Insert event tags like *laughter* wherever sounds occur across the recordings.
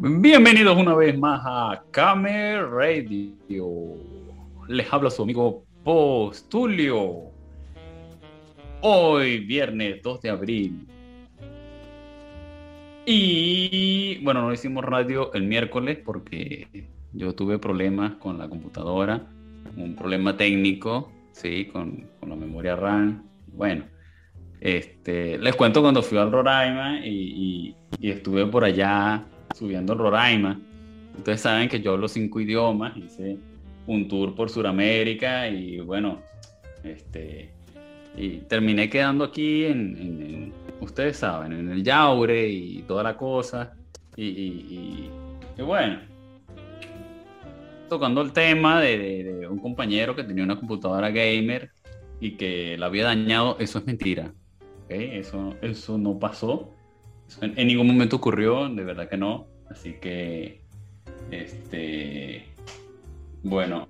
Bienvenidos una vez más a Kame Radio. Les habla su amigo Postulio. Hoy, viernes 2 de abril. Y bueno, no hicimos radio el miércoles porque yo tuve problemas con la computadora, un problema técnico, sí, con, con la memoria RAM. Bueno, este, les cuento cuando fui al Roraima y, y, estuve por allá subiendo el Roraima. Ustedes saben que yo hablo cinco idiomas, hice un tour por Sudamérica y bueno, este, y terminé quedando aquí en, ustedes saben, en el Yaure y toda la cosa. Y, bueno, tocando el tema de, un compañero que tenía una computadora gamer y que la había dañado, eso es mentira. Eso, eso no pasó. En, ningún momento ocurrió, de verdad que no. Así que, este, bueno.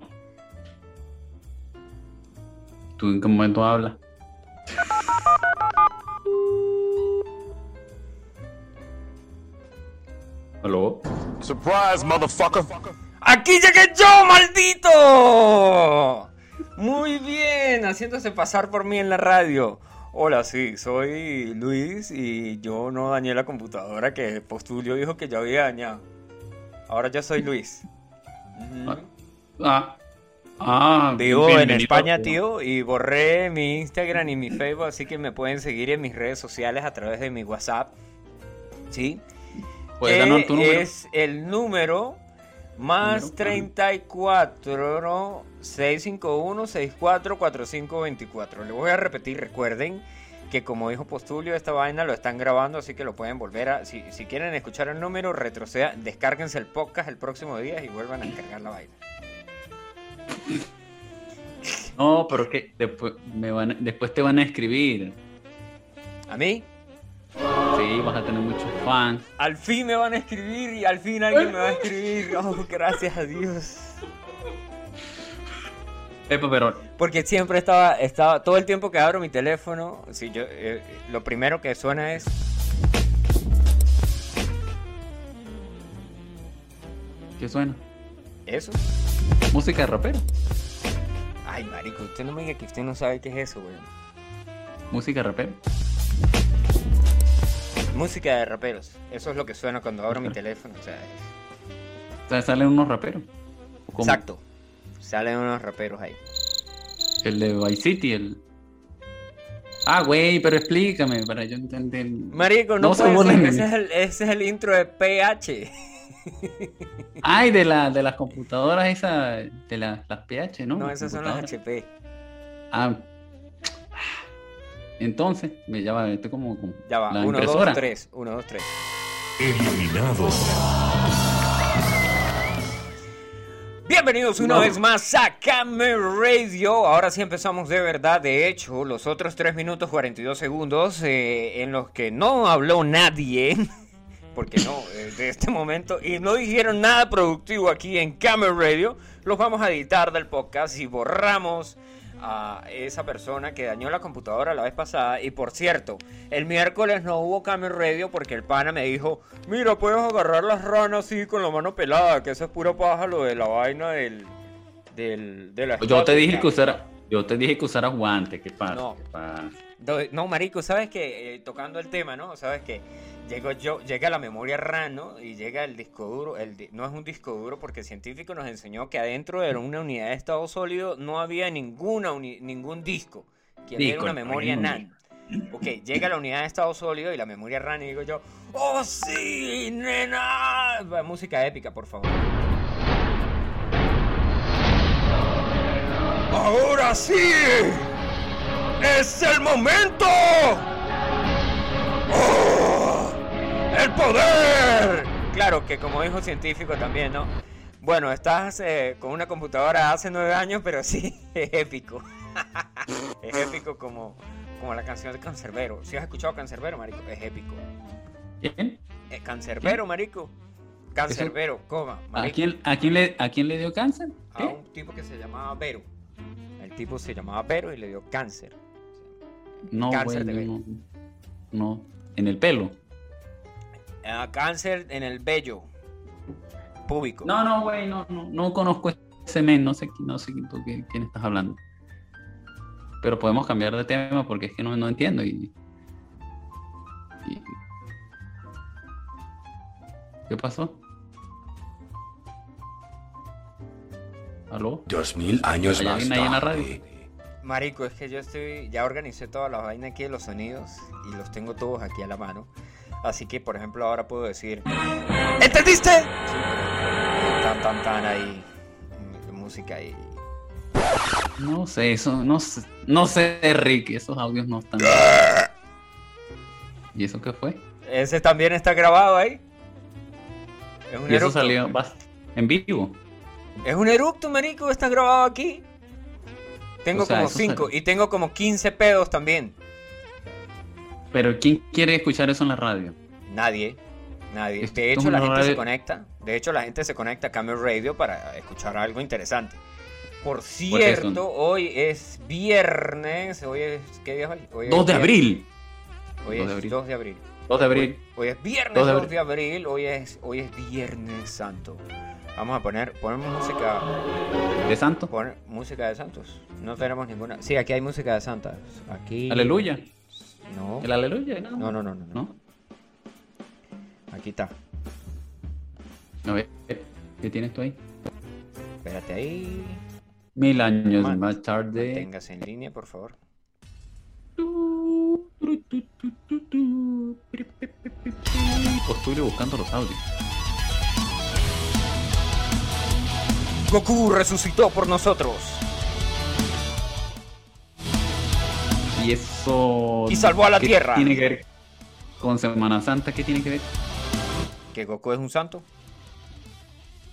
¿Tú en qué momento hablas? ¿Aló? Surprise, motherfucker. ¡Aquí llegué yo, maldito! Muy bien, haciéndose pasar por mí en la radio. Hola, sí, soy Luis y yo no dañé la computadora que Postulio dijo que yo había dañado. Ahora yo soy Luis. Ah, ah, Vivo en España, tío, y borré mi Instagram y mi Facebook, así que me pueden seguir en mis redes sociales a través de mi WhatsApp. ¿Sí? ¿Puedes darnos tu número? Es el número más 34 651 644524. Le voy a repetir, recuerden que como dijo Postulio, esta vaina lo están grabando, así que lo pueden volver a. Si, quieren escuchar el número, retroceda, descárguense el podcast el próximo día y vuelvan a descargar la vaina. No, pero que después, me van, después te van a escribir. ¿A mí? Sí, vas a tener muchos fans. Al fin me van a escribir y al fin alguien me va a escribir. Oh, gracias a Dios. Porque siempre estaba, estaba, todo el tiempo que abro mi teléfono, sí, yo, eh, lo primero que suena es... ¿Qué suena? ¿Eso? Música de rapero. Ay, marico, usted no me diga que usted no sabe qué es eso, güey. Música de rapero. Música de raperos. Eso es lo que suena cuando abro mi teléfono. O sea, salen unos raperos. Exacto. Salen unos raperos ahí. El de Vice City, el. Ah, güey, pero explícame para yo entender. Marico, no, puede ese, es el, ese es el intro de PH. *laughs* Ay, de, la, de las computadoras esas, de las PH, ¿no? No, esas son las HP. Ah, entonces, ya va, estoy como, Ya va, 1, 2, 3, 1, 2, 3. Eliminado. Bienvenidos una vez más a Camera Radio. Ahora sí empezamos de verdad. De hecho, los otros 3 minutos 42 segundos eh, en los que no habló nadie, *laughs* porque no, eh, de este momento, y no dijeron nada productivo aquí en Camera Radio, los vamos a editar del podcast y borramos a esa persona que dañó la computadora la vez pasada. Y por cierto, el miércoles no hubo cambio radio porque el pana me dijo, mira, puedes agarrar las ranas así con la mano pelada, que eso es puro paja lo de la vaina del... del de la yo te dije que usara... Yo te dije que usaras guantes, ¿qué pasa? No, ¿Qué pasa? No marico, ¿sabes que eh, Tocando el tema, ¿no? ¿Sabes que Llego yo, llega la memoria RAM, ¿no? Y llega el disco duro. El no es un disco duro porque el científico nos enseñó que adentro de una unidad de estado sólido no había ninguna ningún disco. Que era una memoria NAND. Ok, llega la unidad de estado sólido y la memoria RAM y digo yo, ¡Oh sí, nena! Música épica, por favor. ¡Ahora sí! ¡Es el momento! ¡Oh! ¡El poder! Claro que como dijo científico también, ¿no? Bueno, estás eh, con una computadora hace nueve años, pero sí, *laughs* es épico. *laughs* es épico como, como la canción de Cancerbero. Si has escuchado Cancerbero, marico, es épico. ¿Quién? Eh, cancerbero, marico. Cancerbero, coma. ¿A, quién, a, quién le, ¿A quién le dio cáncer? A un tipo que se llamaba Vero. El tipo se llamaba Vero y le dio cáncer. No, cáncer de no, no, en el pelo. cáncer en el vello. Público. No, no, güey, no, no, no conozco ese men, no sé, no sé tú qué- quién estás hablando. Pero podemos cambiar de tema porque es que no, no entiendo y, y- ¿Qué pasó? ¿Aló? Dos mil años ¿Hay más alguien ahí en la radio? Marico, es que yo estoy, ya organicé toda la vaina aquí de los sonidos y los tengo todos aquí a la mano. Así que, por ejemplo, ahora puedo decir, ¿entendiste? Sí, pero tan, tan, tan ahí, mm, música ahí. No sé, eso, no sé, no sé, Rick, esos audios no están. ¿Y eso qué fue? Ese también está grabado ahí. Es un Y eso eructo. salió en vivo. Es un eructo, marico, está grabado aquí. Tengo O sea, como eso 5 sale- y tengo como 15 pedos también. Pero ¿quién quiere escuchar eso en la radio? Nadie. Nadie. Esto De hecho, la gente se radio- conecta. De hecho, la gente se conecta a Camel Radio para escuchar algo interesante. Por cierto, eso. hoy es viernes. Hoy es. ¿Qué día es hoy? Hoy es 2 de abril. Hoy 2 es de abril. 2 de abril. 2 de abril. Hoy, hoy es viernes 2 2 de de, abril. abril. Hoy es, hoy es Viernes Santo. Vamos a poner. Ponemos música. ¿De santo? Poner música de santos. No tenemos ninguna. Sí, aquí hay música de santas. Aquí. Aleluya. No. El aleluya, ¿no? No, no, no, no. no. Aquí está. A ver, ¿qué tienes tú ahí? Espérate ahí. Mil años Man- más tarde. Manténgase en línea, por favor. Estoy buscando los audios. Goku resucitó por nosotros. Y eso. Y salvó a la ¿qué Tierra. Tiene que ver con Semana Santa. ¿Qué tiene que ver? Que Goku es un santo.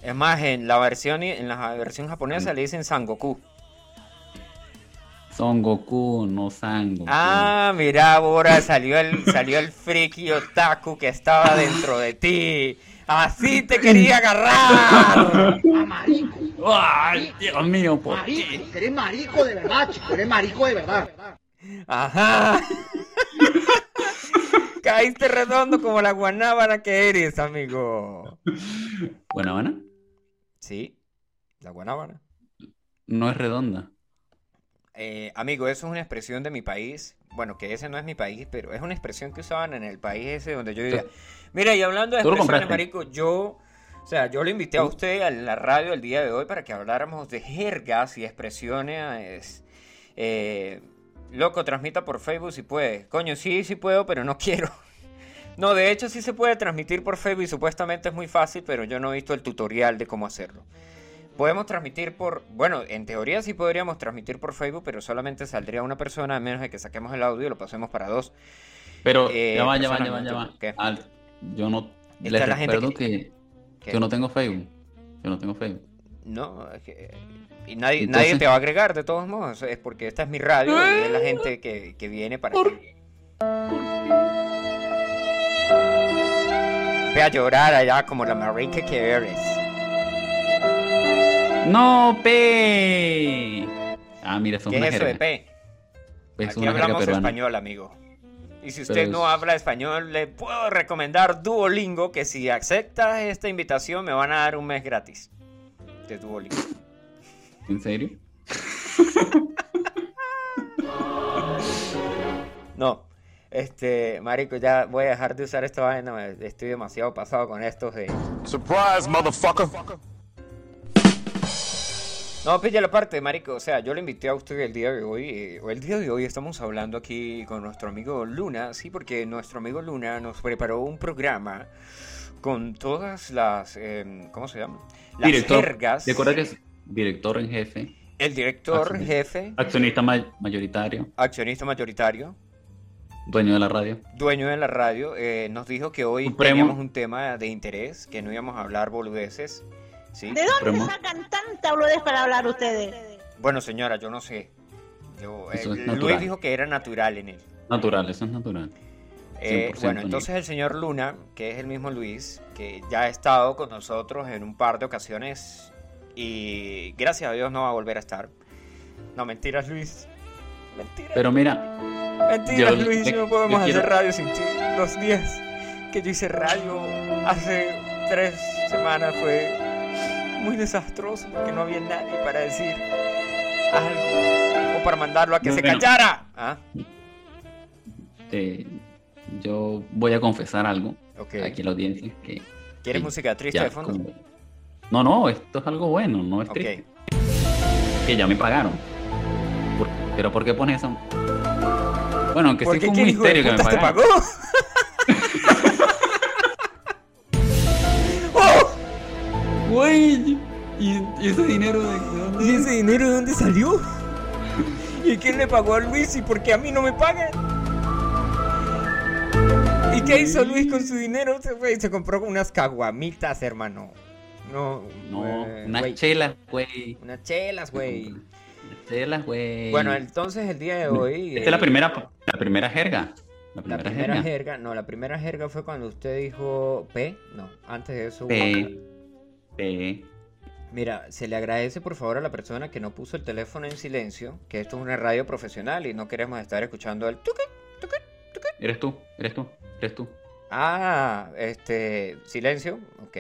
Es más, en la versión en la versión japonesa le dicen San Goku. Son Goku, no San Goku. Ah, mira, ahora salió el salió el friki otaku que estaba dentro de ti. Así te quería agarrar. Marico, ¡Ay, Dios mío! ¿por qué? marico, eres marico de verdad, chico, eres marico de verdad. Ajá. Caíste redondo como la guanábana que eres, amigo. Buena Habana Sí, la guanábana. no es redonda. Eh, amigo, eso es una expresión de mi país. Bueno, que ese no es mi país, pero es una expresión que usaban en el país ese donde yo vivía. Mira, y hablando de ¿Tú lo expresiones, marico, yo, o sea, yo lo invité a usted a la radio el día de hoy para que habláramos de jergas y expresiones. Eh, loco, transmita por Facebook si puede. Coño, sí, sí puedo, pero no *laughs* quiero. No, de hecho sí se puede transmitir por Facebook y supuestamente es muy fácil, pero yo no he visto el tutorial de cómo hacerlo. Podemos transmitir por, bueno, en teoría sí podríamos transmitir por Facebook, pero solamente saldría una persona a menos de que saquemos el audio y lo pasemos para dos. Pero Eh, ya va, ya va, ya va, ya. Yo no. Les la gente recuerdo que- que, yo no tengo Facebook. Yo no tengo Facebook. No, es que- y nadie, Entonces- nadie te va a agregar de todos modos, es porque esta es mi radio y es la gente que, que viene para que... Ve a llorar allá como la marica que eres. ¡No, P! Ah, mira, es ¿Qué una es eso de jerga. P? Es Aquí una hablamos español, amigo. Y si usted no habla español, le puedo recomendar Duolingo, que si aceptas esta invitación me van a dar un mes gratis de Duolingo. ¿En serio? *laughs* No, este, marico, ya voy a dejar de usar esta vaina, estoy demasiado pasado con estos de... Surprise, motherfucker. No, pilla la parte, marico, o sea, yo le invité a usted el día de hoy, eh, o el día de hoy estamos hablando aquí con nuestro amigo Luna, sí, porque nuestro amigo Luna nos preparó un programa con todas las, em, ¿cómo se llama? Las Director. jergas. Recuerda que es director en jefe, El director, Accionista. jefe, accionista ma- mayoritario, accionista mayoritario, dueño de la radio. dueño de la radio, eh, nos dijo que hoy Supremo. teníamos un tema de interés, que no íbamos a hablar boludeces, ¿sí? ¿De dónde Supremo. sacan tanta boludez para hablar ustedes? Bueno, señora, yo no sé. Yo, eh, Eso es Luis natural. dijo que era natural en él. Natural, eso es natural. Eh, 100% bueno, entonces el señor Luna, que es el mismo Luis, que ya ha estado con nosotros en un par de ocasiones y gracias a Dios no va a volver a estar. No, mentiras, Luis. Mentiras. Pero mira, Mentiras, yo- Luis, yo- no podemos quiero- hacer radio sin ti. Los días que yo hice radio hace tres semanas fue muy desastroso porque no había nadie para decir algo o para mandarlo a que se Bueno. callara. Ah, Te- yo voy a confesar algo aquí a la audiencia. Que, ¿Quieres que música triste de fondo? como- No, no, esto es algo bueno, no es triste. Que ya me pagaron. Por- ¿Pero por qué pones eso? Bueno, aunque sí ¿Por qué fue un misterio que me putas te pagaron. pagó? *laughs* Güey, ¿y, y ese dinero de dónde? ¿Y ese dinero de dónde salió? ¿Y quién le pagó a Luis y por qué a mí no me pagan? ¿Y qué hizo Luis con su dinero? Se, fue y se compró unas caguamitas, hermano. No, No, unas chelas, güey. Unas chelas, güey. Unas chelas, güey. Bueno, entonces el día de hoy... Esta es la eh, primera, la primera jerga. La La primera, jerga. jerga, no, la primera jerga fue cuando usted dijo P, no, antes de eso hubo P. Mira, se le agradece por favor a la persona que no puso el teléfono en silencio, que esto es una radio profesional y no queremos estar escuchando el tuque, tuque, tuque. Eres tú, eres tú, eres tú. Ah, este, silencio, ok.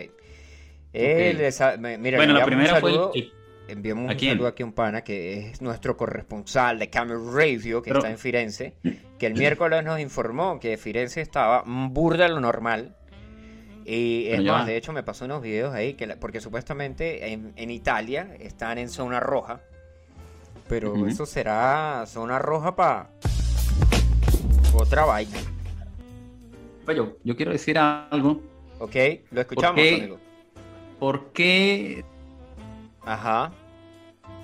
Eh, Ok. les ha- me- mira, bueno, la enviamos primera un fue el- enviamos ¿A un saludo aquí a un pana que es nuestro corresponsal de Camel Radio, que Pero- está en Firenze, que el miércoles nos informó que Firenze estaba burda lo normal. Y es más, de hecho me pasó unos videos ahí, que la- porque supuestamente en, en Italia están en zona roja, pero eso será zona roja para otra vaina. Pues yo, yo quiero decir algo. ¿Ok? Lo escuchamos, qué? amigo. ¿Por qué Ajá.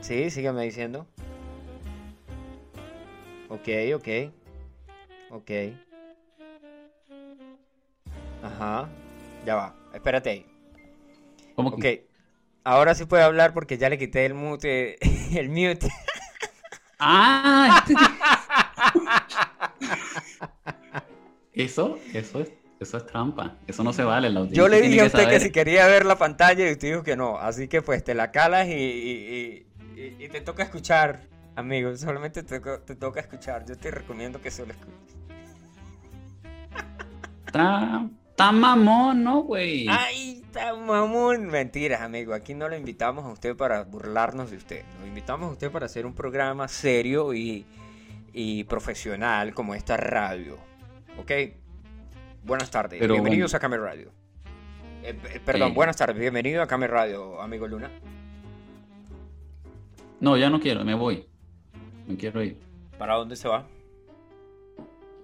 Sí, sígueme diciendo. Ok, ok. Ok. Ajá. Ya va. Espérate ahí. ¿Cómo Ok. que? Ahora sí puede hablar porque ya le quité el mute. *laughs* El mute. Ah, *laughs* este- eso, eso es, eso es trampa. Eso no se vale. la Yo le dije a usted que si quería ver la pantalla y usted dijo que no. Así que pues te la calas y, y- y- y- y te toca escuchar, amigo. Solamente te, te toca escuchar. Yo te recomiendo que solo escuches. Está, está mamón, ¿no, güey? ¡Ay, está mamón! Mentiras, amigo. Aquí no lo invitamos a usted para burlarnos de usted. Lo invitamos a usted para hacer un programa serio y, y profesional como esta radio. ¿Ok? Buenas tardes. Pero- Bienvenidos a Came Radio. Eh, eh, perdón, Sí. buenas tardes. Bienvenido a Came Radio, amigo Luna. No, ya no quiero, me voy. Me quiero ir. ¿Para dónde se va?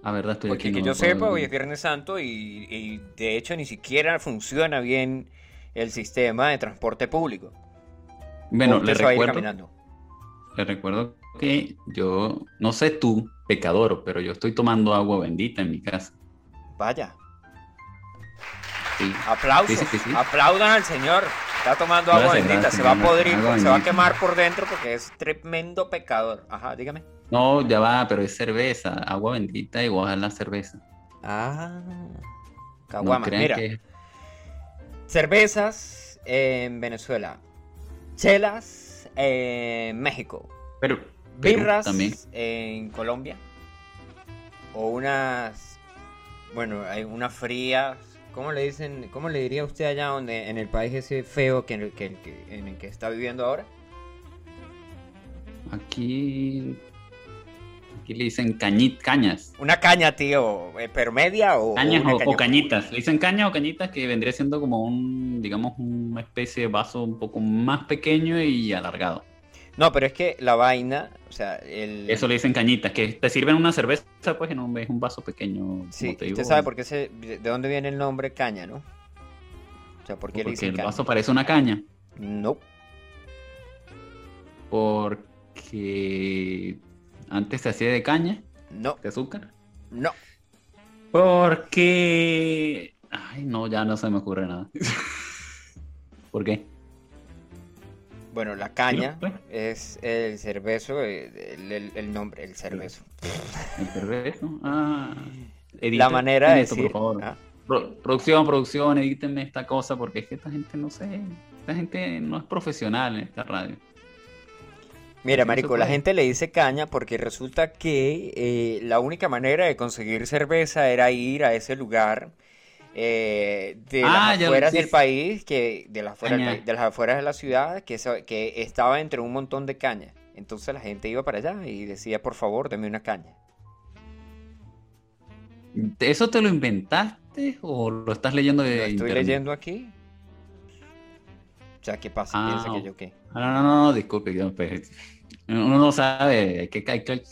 La verdad estoy Porque aquí. que no yo sepa, hoy ir. es Viernes Santo y, y de hecho ni siquiera funciona bien el sistema de transporte público. Bueno, le a recuerdo, le recuerdo que yo, no sé tú, pecador, pero yo estoy tomando agua bendita en mi casa. Vaya. Sí. Aplausos. Sí. Aplaudan al señor. Está tomando agua Gracias, bendita. gracias, se va a podrir, se va a quemar por dentro porque es tremendo pecador. Ajá, dígame. No, ya va, pero es cerveza, agua bendita igual a la cerveza. Ah. Caguama. Mira, que cervezas en Venezuela. Chelas en México. pero Perú Birras también. en Colombia. O unas. Bueno, hay unas frías. ¿Cómo le dicen? ¿Cómo le diría usted allá donde en el país ese feo que, que- que- en el que está viviendo ahora? Aquí aquí le dicen cañit, cañas. Una caña, tío. eh, ¿Pero media o, Cañas o, o cañitas. Le dicen cañas o cañitas que vendría siendo como un, digamos, una especie de vaso un poco más pequeño y alargado. No, pero es que la vaina, o sea, el... Eso le dicen cañitas, que te sirven una cerveza, pues en un, es un vaso pequeño. Sí, como te usted sabe por qué se, de dónde viene el nombre caña, ¿no? O sea, ¿por qué le Porque dicen el caña? vaso parece una caña. No. Porque antes se hacía de caña, No, de azúcar. no. Porque. Ay, no, ya no se me ocurre nada. *laughs* ¿Por qué? Bueno, la caña pues. es el cervezo, el, el- el nombre, el cervezo. ¿El cervezo? Ah. La manera de esto, decir... por favor. ah, Pro- producción, producción, edítenme esta cosa porque es que esta gente no sé. Esta gente no es profesional en esta radio. Mira, marico, la gente le dice caña porque resulta que eh, la única manera de conseguir cerveza era ir a ese lugar eh, de Ah, las afueras del país, que de las afueras, país- de las afueras de la ciudad, que, estaba entre un montón de cañas. Entonces la gente iba para allá y decía, por favor, deme una caña. ¿Eso te lo inventaste o lo estás leyendo de Lo estoy internet? leyendo aquí. O sea, ¿qué pasa? Ah, Piensa que yo qué. Ah, no, no, no, no, disculpe, yo, pues, uno no sabe, hay que, hay que-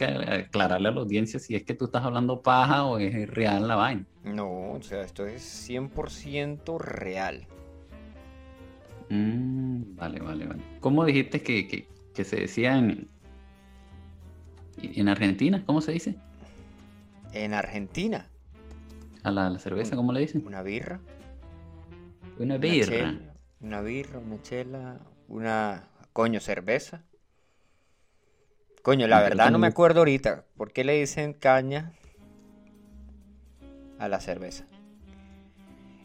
aclararle a la audiencia si es que tú estás hablando paja o es real la vaina. No, o sea, esto es 100% real. Mm, vale, vale, vale. ¿Cómo dijiste que, que- que se decía en, en Argentina? ¿Cómo se dice? En Argentina, A la, la cerveza, ¿cómo le dicen? una birra. Una una birra. chela, Una birra, una chela, una... Coño, cerveza. Coño, la verdad no me acuerdo ahorita. ¿Por qué le dicen caña a la cerveza?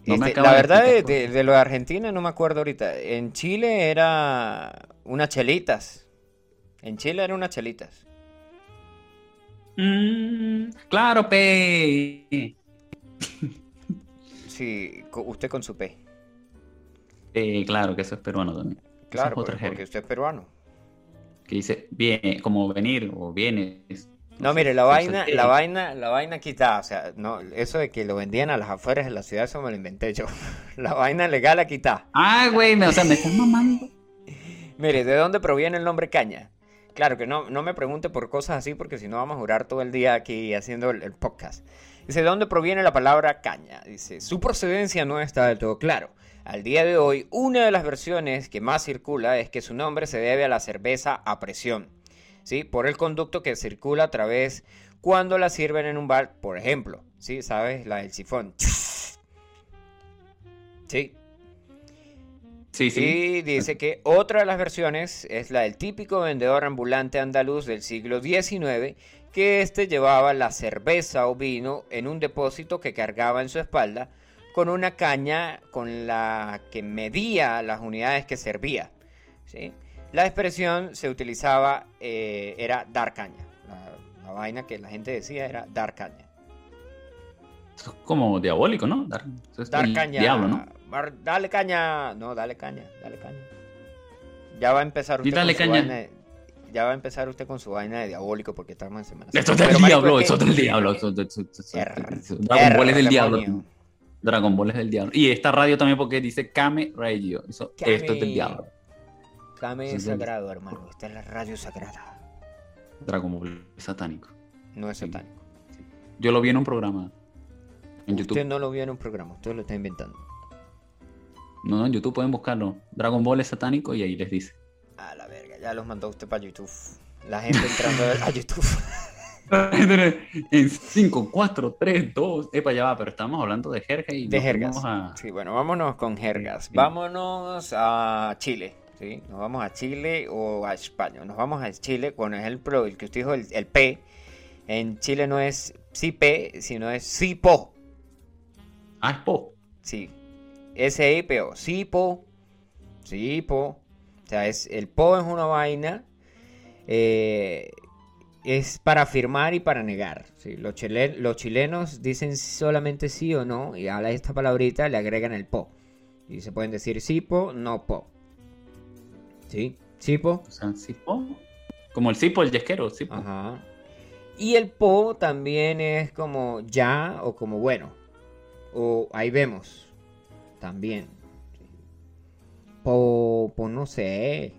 No me Este, la verdad de, de- de lo de Argentina no me acuerdo ahorita. En Chile era unas chelitas. En Chile eran unas chelitas. Mm, claro, pe. Sí, usted con su P. Eh, claro, que eso es peruano también. Es Claro, porque, jerga. porque usted es peruano. Que dice, bien, como venir o vienes. No, mire, la vaina, la vaina, la vaina quitada, o sea, no, eso de que lo vendían a las afueras de la ciudad, eso me lo inventé yo. *laughs* La vaina legal a quitar. Ah, güey, me- o sea, me estás mamando. *laughs* Mire, ¿de dónde proviene el nombre caña? Claro que no, no me pregunte por cosas así porque si no vamos a jurar todo el día aquí haciendo el, el podcast. Dice, ¿de dónde proviene la palabra caña? Dice, su procedencia no está del todo claro. Al día de hoy, una de las versiones que más circula es que su nombre se debe a la cerveza a presión, ¿sí? Por el conducto que circula a través cuando la sirven en un bar, por ejemplo, ¿sí? ¿Sabes? La del sifón. ¿Sí? Sí, sí. Y dice que otra de las versiones es la del típico vendedor ambulante andaluz del siglo XIX, que éste llevaba la cerveza o vino en un depósito que cargaba en su espalda con una caña con la que medía las unidades que servía. ¿sí? La expresión se utilizaba, eh, era dar caña. La, la vaina que la gente decía era dar caña. Es como diabólico, ¿no? Dar, es Dar caña. Diablo, ¿no? Bar- dale caña. No, dale caña, dale caña. Ya va a empezar Y usted dale con su caña. vaina de- ya va a empezar usted con su vaina de diabólico porque estamos en Semana Esto es del diablo, es que- eso es del diablo. Dragon Ball es del diablo. Dragon Ball es del diablo. Y esta radio también porque dice Kame Radio. Eso, Kame. Esto es del diablo. Kame es sagrado, hermano. Esta es la radio sagrada. Dragon Ball es satánico. No es Sí. satánico. Yo lo vi en un programa. En Usted YouTube. no lo vio en un programa, usted lo está inventando. No, no, en YouTube pueden buscarlo. Dragon Ball es satánico y ahí les dice. A la verga, ya los mandó usted para YouTube. La gente entrando a *laughs* YouTube. *laughs* en 5, 4, 3, 2. Epa, ya va, pero estamos hablando de jerga y De jergas. a- Sí, bueno, vámonos con jergas. Sí. Vámonos a Chile. ¿sí? Nos vamos a Chile o a España. Nos vamos a Chile con el ejemplo, el que usted dijo, el, el P. En Chile no es sí P, sino es sí po. Ah, es po. Sí. S-I-P-O. Sí po. Sí po. O sea, es, el po es una vaina. eh, es para afirmar y para negar. ¿sí? Los, chile- los chilenos dicen solamente sí o no y a esta palabrita le agregan el po. Y se pueden decir sí po, no po. ¿Sí? Sí po. O sea, sí, po. Como el cipo, el yesquero, sí, po. Ajá. Y el po también es como ya o como bueno. O ahí vemos. También. Po, po no sé.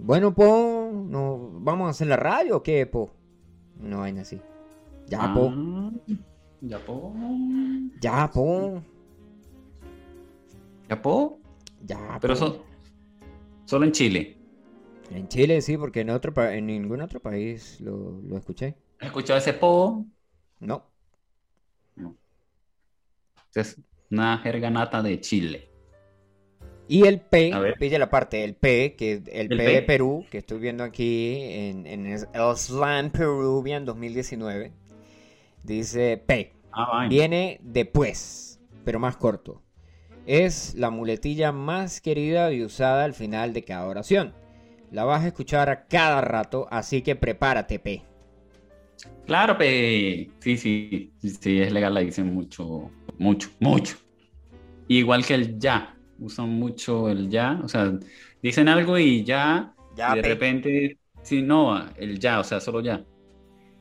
Bueno, po, no, ¿vamos a hacer la radio o qué, po? No vaina así. Ya, po. Ah, Ya, po. Ya, po. Ya, po. Ya, Pero po. Solo en Chile. En Chile sí, porque en otro en ningún otro país lo, lo escuché. ¿Has escuchado ese po? No. Es una jerga nata de Chile. Y el P, A ver. pille la parte, el P, que el, ¿El P, P? de Perú, que estoy viendo aquí en, en el Slam Peruvian 2019, dice P. Ah. Viene después, pero más corto. Es la muletilla más querida y usada al final de cada oración. La vas a escuchar a cada rato, así que prepárate, P. Claro. Sí, sí, sí, sí, es legal, la dicen mucho, mucho, mucho. Igual que el ya. Usan mucho el ya. O sea, dicen algo y ya. Ya, y de pe. repente, sí, no, el ya, o sea, solo ya.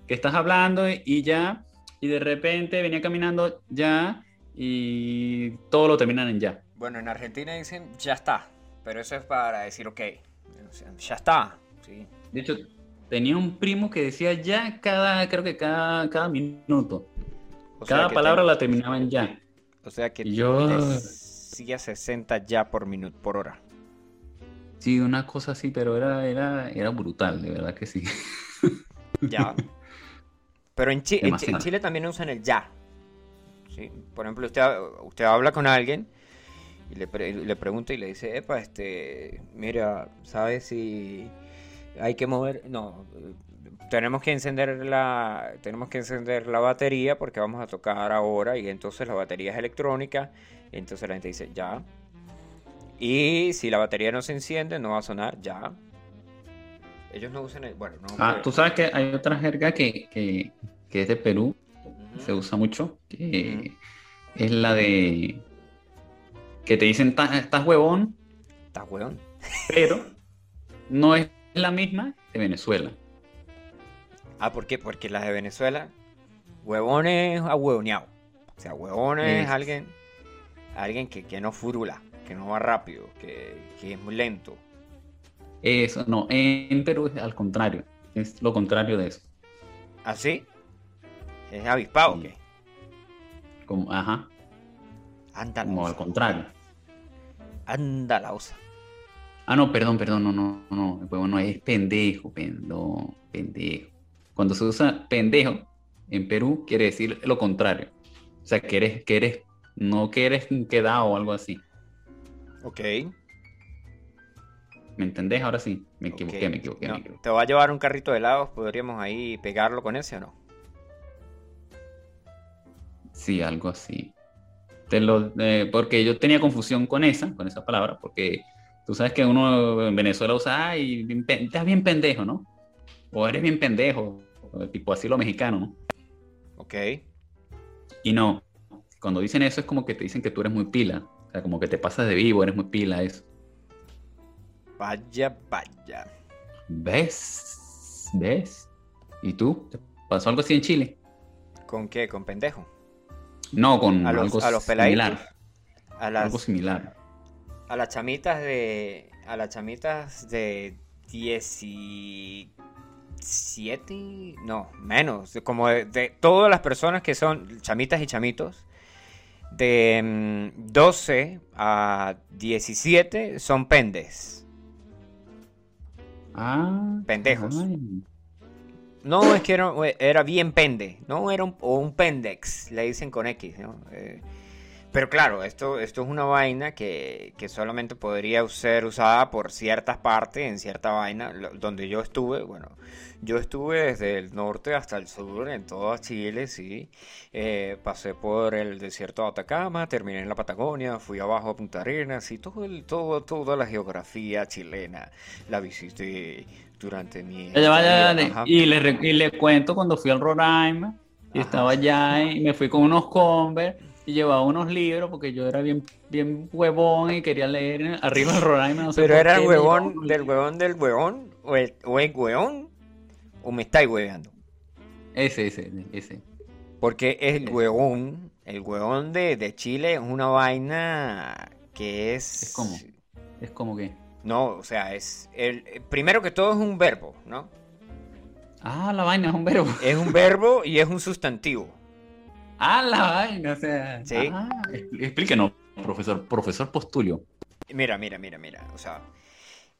Que estás hablando y ya. Y de repente venía caminando ya. Y todo lo terminan en ya. Bueno, en Argentina dicen ya está, pero eso es para decir ok. O sea, ya está. Sí. De hecho, tenía un primo que decía ya cada, creo que cada, cada minuto. O Cada palabra te- la terminaba en ya. O sea que yo- decía 60 ya por minuto, por hora. Sí, una cosa así, pero era, era, era brutal, de verdad que sí. Ya. *laughs* Pero en, Chi- en. Chile también usan el ya. ¿sí? Por ejemplo, usted, usted habla con alguien y le, pre- le pregunta y le dice, epa, este, mira, ¿sabes si hay que mover? No, tenemos que encender la, tenemos que encender la batería porque vamos a tocar ahora y entonces la batería es electrónica. Entonces la gente dice, ya. Y si la batería no se enciende, no va a sonar, ya. Ellos no usan el, bueno, no. Ah, pero- tú sabes que hay otra jerga que, que, que es de Perú, se usa mucho, que es la de que te dicen "Ta- estás huevón, Está weón. pero no es la misma de Venezuela. Ah, ¿por qué? Porque las de Venezuela, huevón es ahueoneado. O sea, huevón es Es. alguien, alguien que, que no furula, que no va rápido, que, que es muy lento. Eso, no, en Perú es al contrario, es lo contrario de eso. ¿Así? ¿Es avispado o Sí. qué? Como, ajá, Anda como al contrario. Anda la osa. Ah, no, perdón, perdón, no, no, no, el huevón no es pendejo, pen- no, pendejo. Cuando se usa pendejo en Perú quiere decir lo contrario. O sea, que eres, que eres, no que eres quedado o algo así. Ok. ¿Me entendés? Ahora sí. Me equivoqué, me equivoqué, No, me equivoqué. ¿Te va a llevar un carrito de helados? ¿Podríamos ahí pegarlo con ese o no? Sí, algo así. Te lo, eh, porque yo tenía confusión con esa, con esa palabra, porque tú sabes que uno en Venezuela usa, ay, estás bien pendejo, ¿no? O eres bien pendejo, tipo así lo mexicano, ¿no? Ok. Y no, cuando dicen eso es como que te dicen que tú eres muy pila, o sea, como que te pasas de vivo, eres muy pila, eso. Vaya, vaya. ¿Ves? ¿Ves? ¿Y tú? ¿Te pasó algo así en Chile? ¿Con qué? ¿Con pendejo? No, con A los, algo a los peladitos. similar. A las, Algo similar. A las chamitas de. A las chamitas de 17. No, menos. Como de, de todas las personas que son chamitas y chamitos. De mm, 12 a 17 son pendes. Ah, Pendejos. ay. No, es que era, era bien pende. No, era un, o un pendex. Le dicen con X, ¿no? Eh, pero claro, esto, esto es una vaina que, que solamente podría ser usada por ciertas partes, en cierta vaina. Donde yo estuve, bueno, yo estuve desde el norte hasta el sur, en todo Chile, sí. Eh, pasé por el desierto de Atacama, terminé en la Patagonia, fui abajo a Punta Arenas y todo el, todo, toda la geografía chilena la visité durante mi... Ajá. Y le, y le cuento cuando fui al Roraima y Ajá. estaba allá y me fui con unos Converse y llevaba unos libros porque yo era bien, bien huevón y quería leer arriba del Roraima. No sé Pero era el huevón del huevón del huevón, o el, o el huevón, o me estáis hueveando. Ese, ese, ese. Porque el huevón, el huevón de, de Chile es una vaina que es... Es como. Es como que. No, o sea, es... El, primero que todo es un verbo, ¿no? Ah, la vaina es un verbo. Es un verbo y es un sustantivo. Ah, la vaina, o sea. Sí. Ah, expl- explíquenos, profesor, profesor Postulio. Mira, mira, mira, mira. O sea,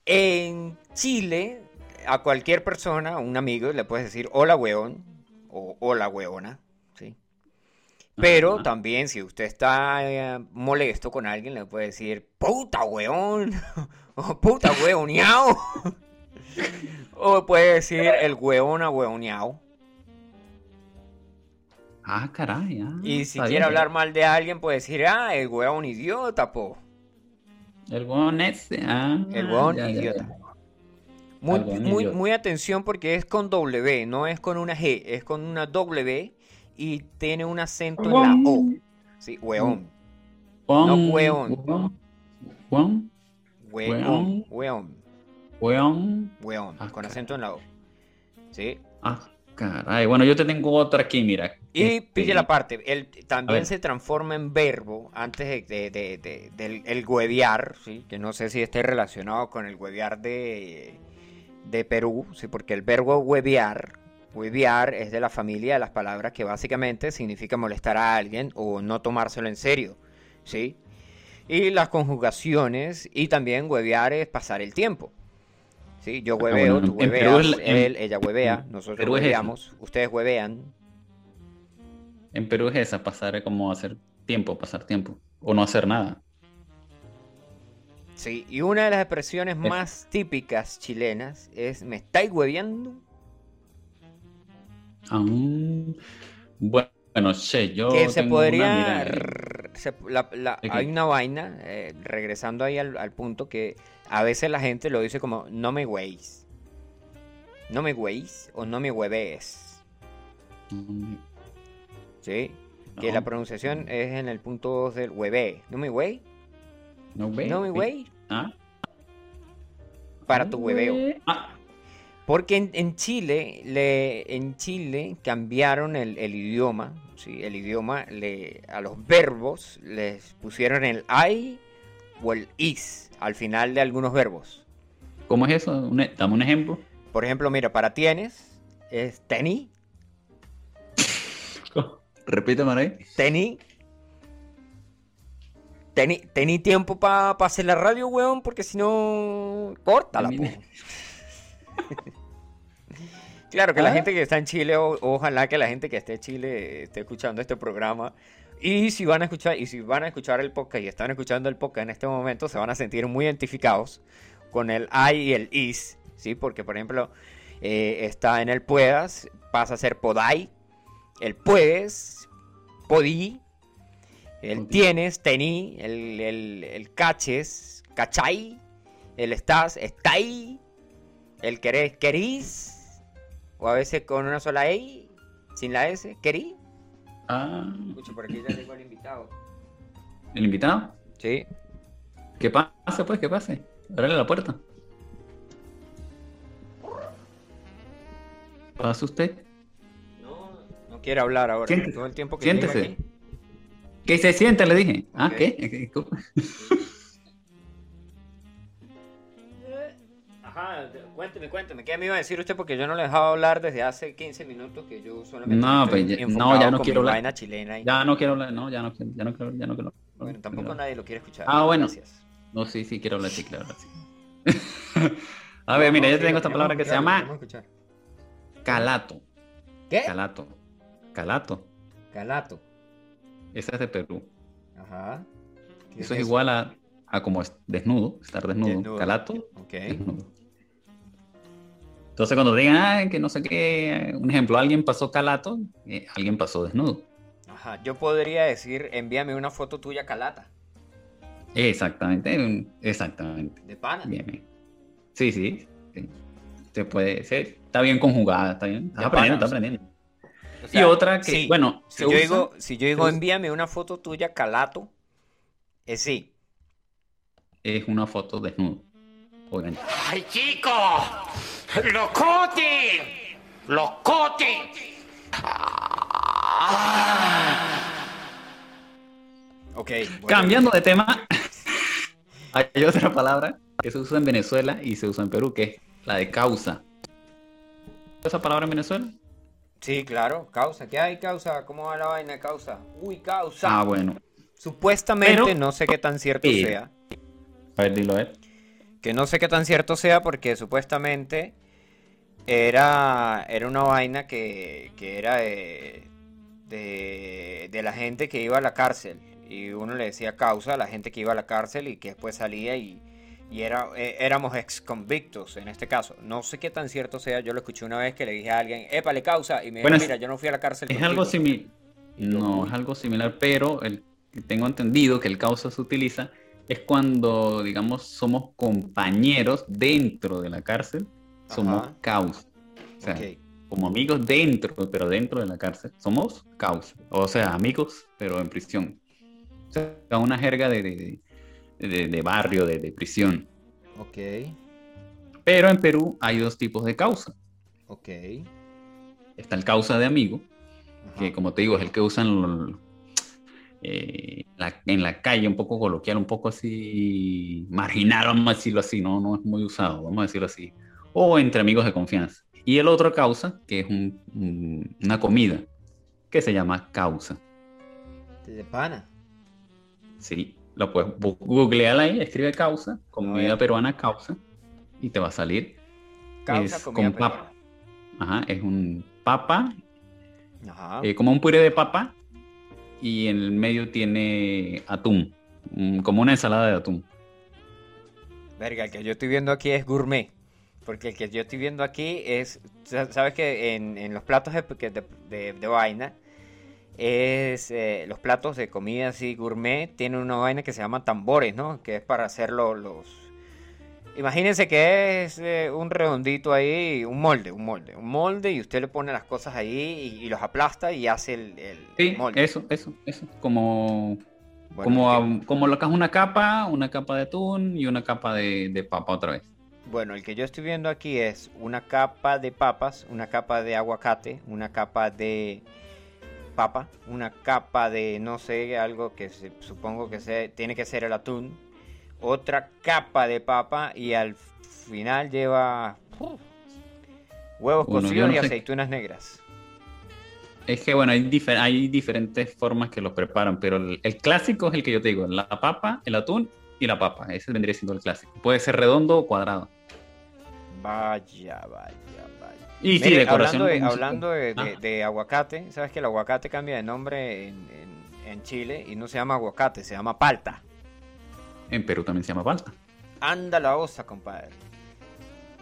en Chile, a cualquier persona, a un amigo, le puedes decir hola huevón o hola huevona, ¿sí? Pero Ajá. también si usted está eh, molesto con alguien, le puede decir puta huevón *laughs* o puta huevoneado. *laughs* o puede decir el huevón a. Ah, caray. ah, Y si quiere bien. hablar mal de alguien, puede decir, ah, el huevón idiota, po. El huevón ese. Ah, El huevón idiota. ya. Muy, muy, idiota. muy atención porque es con W, no es con una G, es con una W y tiene un acento en la O. Sí, hueón. No, Weón. weón. Weón. Weón. Weón. Weón. Weón. Weón. Ah, Con acento en la O. ¿Sí? Ah, caray. Bueno, yo te tengo otra aquí, mira. Y Este, pille la parte, él también se transforma en verbo antes de, de- de- de- del el huevear, ¿sí? que no sé si esté relacionado con el huevear de, de Perú, ¿sí? porque el verbo huevear, huevear es de la familia de las palabras que básicamente significa molestar a alguien o no tomárselo en serio, ¿sí? Y las conjugaciones y también huevear es pasar el tiempo. ¿Sí? Yo hueveo, bueno, tú hueveas, él, ella huevea, nosotros hueveamos, ustedes huevean, En Perú es esa, pasar como hacer tiempo, pasar tiempo. O no hacer nada. Sí, y una de las expresiones Es- más típicas chilenas es ¿me estáis hueveando? Aún. Bueno, che, yo. que se una, podría... mira, rrr, se- la- la- ¿De qué? hay una vaina, eh, regresando ahí al, al punto, que a veces la gente lo dice como no me hueis. No me hueis o no me hueves. ¿Sí? Que la pronunciación es en el punto 2 del hueve. ¿No me huey? No, ve, ¿No me huey? Ah, Para tu hueveo. Ah, Porque en, en Chile, le, en Chile cambiaron el, el idioma, ¿sí? el idioma le, a los verbos les pusieron el I o el is al final de algunos verbos. ¿Cómo es eso? Un dame un ejemplo. Por ejemplo, mira, para tienes es teni, Repíteme ahí. teni. Tení, tení tiempo para hacer la radio, weón, porque si no, córtala. *laughs* Claro que la ¿Ah? gente que está en Chile, o- ojalá que la gente que esté en Chile esté escuchando este programa. Y si van a escuchar, y si van a escuchar el podcast y están escuchando el podcast en este momento, se van a sentir muy identificados con el I y el is, ¿sí? Porque, por ejemplo, eh, está en el puedas, pasa a ser podai, el puedes, podí, el tienes, tení, el, el, el caches, cachai, el estás, estai, el querés, querís, o a veces con una sola E, sin la S, querí. Ah, Escucha, por aquí ya tengo el invitado. ¿el invitado? Sí. Que pase, pues, que pase. Ábrele la puerta. ¿Pasa usted? No, no quiere hablar ahora. Siéntese. Todo el tiempo que Siéntese. aquí. Que se siente, le dije. Ah. ¿qué? Disculpa. *laughs* Ajá, cuénteme, cuénteme. ¿Qué me iba a decir usted? Porque yo no le dejaba hablar desde hace 15 minutos que yo solamente No, pues ya- no, ya no quiero hablar. vaina chilena. y- Ya no quiero hablar, no, ya no, quiero- ya no quiero, ya no quiero. Bueno, no tampoco quiero. nadie lo quiere escuchar. Ah, bueno. Gracias. No, sí, sí, quiero hablar, sí, hablar, sí. *laughs* A ver, mira, yo tengo esta palabra que se llama calato. ¿Qué? Calato. Calato. Calato. Esa es de Perú. Ajá. ¿Qué Eso es igual a, a como es desnudo, estar desnudo. Desnudo. Calato, Ok. desnudo. Entonces cuando digan, ah, que no sé qué, un ejemplo, alguien pasó calato, eh, alguien pasó desnudo. Ajá. Yo podría decir, envíame una foto tuya calata. Exactamente, un- exactamente. De pana. Bien, bien. Sí, sí, sí. Se puede ser. Está bien conjugada, está bien. Está aprendiendo, está aprendiendo. O y otra que, sí, bueno, Si yo, usa- digo, si yo digo se usa- envíame una foto tuya calato, es sí. es una foto desnudo. Obviamente. ¡Ay, chico! ¡Locote! ¡Locote! Ok. bueno. Cambiando de tema, *laughs* hay otra palabra que se usa en Venezuela y se usa en Perú, que es la de causa. ¿Esa palabra en Venezuela? Sí, claro, causa. ¿Qué hay, causa? ¿Cómo va la vaina de causa? Uy, causa. Ah, bueno. Supuestamente, Pero- no sé qué tan cierto sea. A ver, dilo ver. Que no sé qué tan cierto sea porque supuestamente era, era una vaina que, que era de, de, de la gente que iba a la cárcel. Y uno le decía causa a la gente que iba a la cárcel y que después salía y, y era, eh, éramos ex convictos en este caso. No sé qué tan cierto sea. Yo lo escuché una vez que le dije a alguien, épale causa. Y me dijo, Bueno, mira, yo no fui a la cárcel. Es algo contigo". similar. No, es algo similar, pero el, tengo entendido que el causa se utiliza es cuando, digamos, somos compañeros dentro de la cárcel, somos Ajá. causa. O sea, como amigos dentro, pero dentro de la cárcel, somos causa. O sea, amigos, pero en prisión. O sea, una jerga de, de- de- de barrio, de, de prisión. Ok, Pero en Perú hay dos tipos de causa. ok. Está el causa de amigo, que como te digo, es el que usan eh, la- en la calle, un poco coloquial, un poco así marginal, vamos a decirlo así, no, no es muy usado, vamos a decirlo así. O entre amigos de confianza. Y el otro causa, que es un- un- una comida, que se llama causa. De pana. Sí, lo puedes googlear ahí, escribe causa, comida peruana causa, y te va a salir. Causa Es con papa. Ajá, es un papa. Ajá. eh, como un puré de papa, y en el medio tiene atún, mm, como una ensalada de atún. Verga, el que yo estoy viendo aquí es gourmet. Porque el que yo estoy viendo aquí es. sa- Sabes que en, en los platos de, de, de- de vaina. Es. eh, los platos de comida así gourmet tienen una vaina que se llama tambores, ¿no? Que es para hacerlo los. Imagínense que es eh, un redondito ahí, un molde, un molde, un molde y usted le pone las cosas ahí y, y los aplasta y hace el, el- el Sí, molde. eso, eso, eso. Como, Bueno, como, que- como lo que es una capa, una capa de atún y una capa de, de papa otra vez. Bueno, el que yo estoy viendo aquí es una capa de papas, una capa de aguacate, una capa de papa, una capa de no sé, algo que se- supongo que se, tiene que ser el atún, otra capa de papa y al final lleva uf, huevos Bueno, cocidos no y sé- aceitunas negras. Es que bueno, hay, difer- hay diferentes formas que los preparan, pero el, el clásico es el que yo te digo, la papa, el atún y la papa. Ese vendría siendo el clásico. Puede ser redondo o cuadrado. Vaya, vaya, Y sí, Mire, decoración. hablando de, hablando de, Ah. de aguacate, ¿sabes que el aguacate cambia de nombre en, en- en Chile y no se llama aguacate, se llama palta? En Perú también se llama palta. Anda la osa, compadre.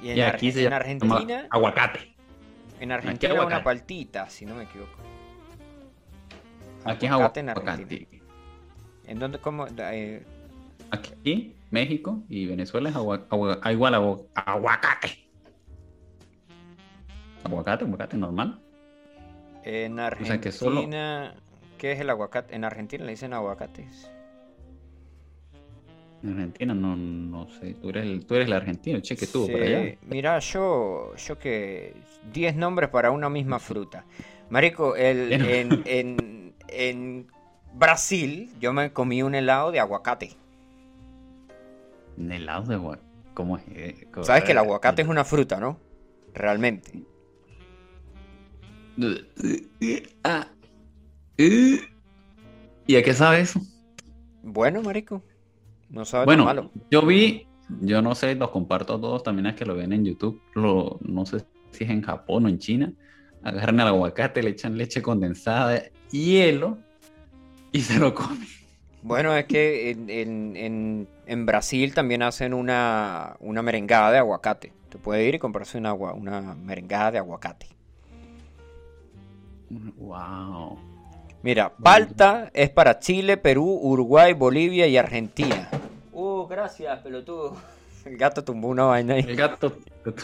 Y en, Y Ar- aquí se en llama Argentina, aguacate. en Argentina una aguacate. paltita, si no me equivoco. Aquí es Aguacate en. Argentina. ¿En dónde, cómo? eh, Aquí, México y Venezuela es agua- agua- igual a aguacate. Aguacate, aguacate normal. en sea, Argentina, que solo- ¿qué es el aguacate? En Argentina le dicen aguacates. En Argentina no, no sé. Tú eres el, tú eres el argentino, cheque tú por Sí, allá. Mira, yo, yo que 10 nombres para una misma *laughs* fruta. Marico, el, en, en, en Brasil yo me comí un helado de aguacate. Un helado de aguacate. ¿Cómo es? Eh, Sabes que el aguacate es una fruta, ¿no? Realmente. ¿Y a qué sabe eso? Bueno, marico. No sabe Bueno, malo. yo vi, yo no sé, los comparto a todos también a que lo ven en YouTube. Lo, no sé si es en Japón o en China. Agarran el aguacate, le echan leche condensada, hielo y se lo comen. Bueno, es que en, en- en- en Brasil también hacen una, una merengada de aguacate. Te puede ir y comprarse una, una merengada de aguacate. Wow. Mira, palta es para Chile, Perú, Uruguay, Bolivia y Argentina. Uh, gracias, pelotudo. *laughs* El gato tumbó una vaina ahí. El gato. *laughs*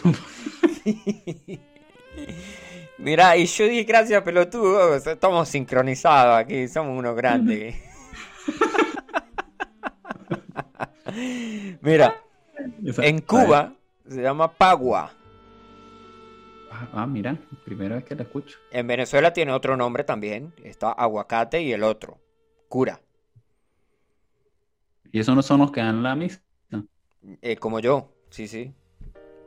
Mira, y yo dije gracias, pelotudo. Estamos sincronizados aquí, somos unos grandes. *laughs* Mira, en Cuba se llama pagua. Ah, mira, primera vez que la escucho. En Venezuela tiene otro nombre también. Está aguacate y el otro, cura. Y esos no son los que dan la misa. Eh, como yo, sí, sí.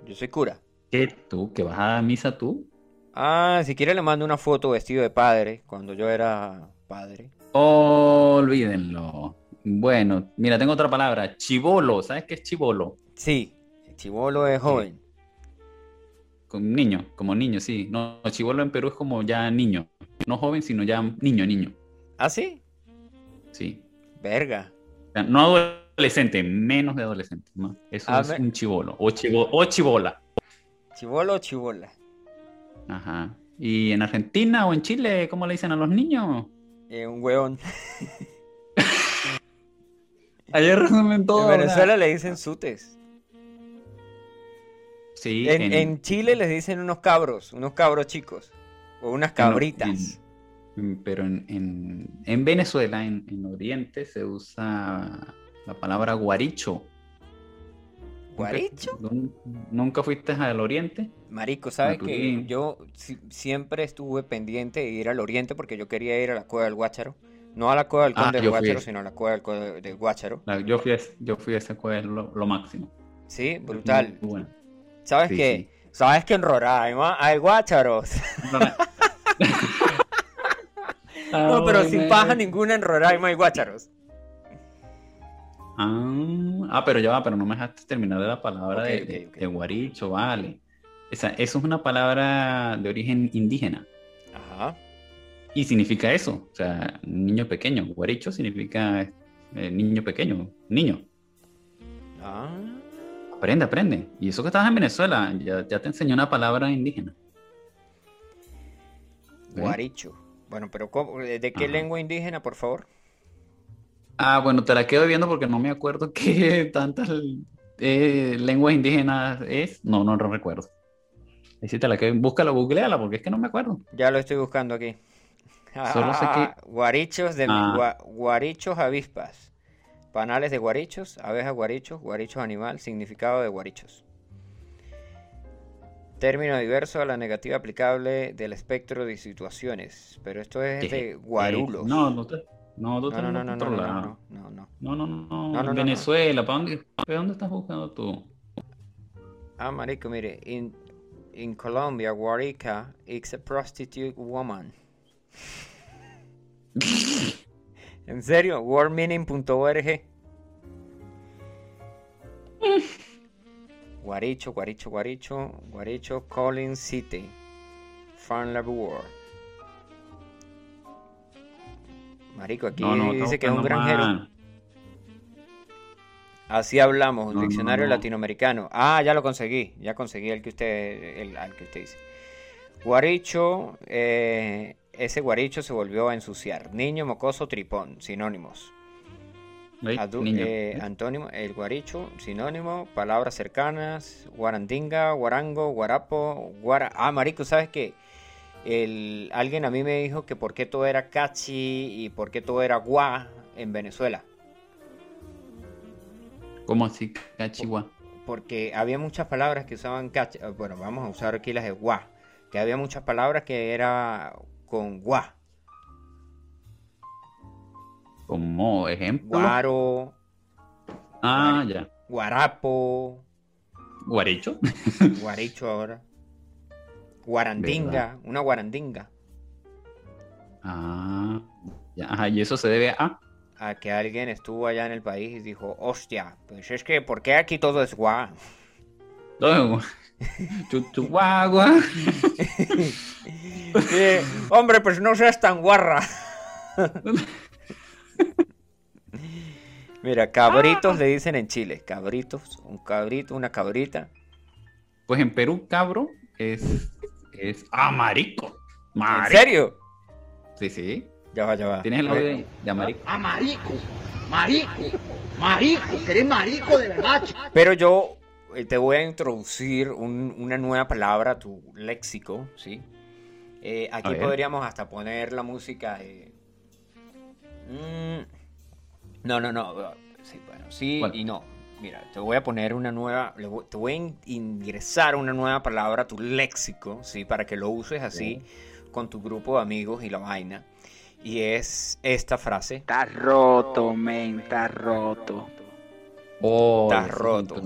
Yo soy cura. ¿Qué tú? ¿Que vas a dar misa tú? Ah, si quiere le mando una foto vestido de padre, cuando yo era padre. Olvídenlo. Bueno, mira, tengo otra palabra. Chivolo. ¿Sabes qué es chivolo? Sí, chivolo es joven. Con niño, como niño, sí. No, chivolo en Perú es como ya niño. No joven, sino ya niño, niño. ¿Ah, sí? Sí. Verga. O sea, no adolescente, menos de adolescente. ¿no? Eso A es ver. un chivolo. O, chivo- o chivola. ¿Chivolo o chivola? Ajá. ¿Y en Argentina o en Chile, cómo le dicen a los niños? Eh, un hueón. *laughs* Ayer resumen En todo. Venezuela le dicen sutes. Sí, En, en, en Chile les dicen unos cabros, unos cabros chicos. O unas cabritas. Mm, Pero en, en- en Venezuela, en, en Oriente, se usa la palabra guaricho. ¿Nunca- ¿Guaricho? nun- ¿Nunca fuiste al Oriente? Marico, ¿sabes que yo si- siempre estuve pendiente de ir al oriente porque yo quería ir a la cueva del Guácharo? No a la cueva del Ah, Conde del. Guácharo, sino a la cueva del, del Guácharo. La- yo, fui a, yo fui a ese cueva, lo, lo máximo. Sí, brutal. Muy bueno. ¿Sabes Sí, qué? ¿Sabes que en Roraima hay guácharos? *laughs* No, pero sin paja ninguna en Roraima hay guácharos. Ah, ah, pero ya va, pero no me dejaste terminar de la palabra de guaricho, vale. Esa, eso es una palabra de origen indígena Ajá. y significa eso, o sea, niño pequeño. Guaricho significa eh, niño pequeño, niño. Ah, Aprende, aprende. Y eso que estabas en Venezuela, ya, ya te enseñó una palabra indígena. ¿Ok? guaricho. Bueno, pero ¿cómo- ¿de qué Ajá. lengua indígena, por favor? Ah, bueno, te la quedo viendo porque no me acuerdo *laughs* qué tantas eh, lenguas indígenas es. No, no lo recuerdo. Ahí sí te la quedo. Búscala, googleala porque es que no me acuerdo. Ya lo estoy buscando aquí. Solo sé que- *laughs* Guarichos de Ah. gua- guarichos avispas. Panales de guarichos, abejas guarichos, guarichos animal, significado de guarichos. Término diverso a la negativa aplicable del espectro de situaciones. Pero esto es ¿Qué? de guarulos. Eh, no, no, te- no, tú no, estás no, no, en no, no, otro no, lado. no, no, no. No, no, no, no. No, no, no, no. Venezuela, ¿para dónde, ¿para dónde estás buscando tú? Ah, marico, mire, in, in Colombia, guarica is a prostitute woman. *laughs* ¿En serio? Wordmeaning.org. *laughs* Guaricho, guaricho, guaricho, guaricho, Collins City, Farm Labor. Marico, aquí No, no, dice que es un granjero. mal. Así hablamos, un No, diccionario no. latinoamericano. Ah, ya lo conseguí, ya conseguí el que usted, el, que usted dice. Guaricho, eh, ese guaricho se volvió a ensuciar. Niño, mocoso, tripón, sinónimos. Eh, antónimo, el guaricho, sinónimo, palabras cercanas, guarandinga, guarango, guarapo, guara... Ah, marico, ¿sabes qué? El, alguien a mí me dijo que por qué todo era cachi y por qué todo era guá en Venezuela. ¿Cómo así, cachigua? porque había muchas palabras que usaban cach- eh, bueno, vamos a usar aquí las de gua, que había muchas palabras que era con gua, Como ejemplo. guaro, Ah, ya. guarapo, Guaricho. *laughs* guaricho ahora, guarandinga, una guarandinga, Ah, ya. Ajá, y eso se debe a. a que alguien estuvo allá en el país y dijo, hostia, pues es que, ¿por qué aquí todo es gua? Oh, Chuchuagua. *laughs* Eh, hombre, pues no seas tan guarra. *laughs* Mira, cabritos le dicen en Chile, cabritos, un cabrito, una cabrita. Pues en Perú, cabro es. es ah, marico. ¿En serio? Sí, sí. Ya va, ya va. ¿Tienes el audio de, de marico? Ah, marico, marico, marico, que eres marico de verdad. Pero yo te voy a introducir un- una nueva palabra a tu léxico, ¿sí? Eh, aquí podríamos hasta poner la música de... Mm, no, no, no. Sí, bueno, sí y no. Mira, te voy a poner una nueva... te voy a in- ingresar una nueva palabra a tu léxico, ¿sí? Para que lo uses así con tu grupo de amigos y la vaina. Y es esta frase. Está roto, men, está roto. Oh, Está roto.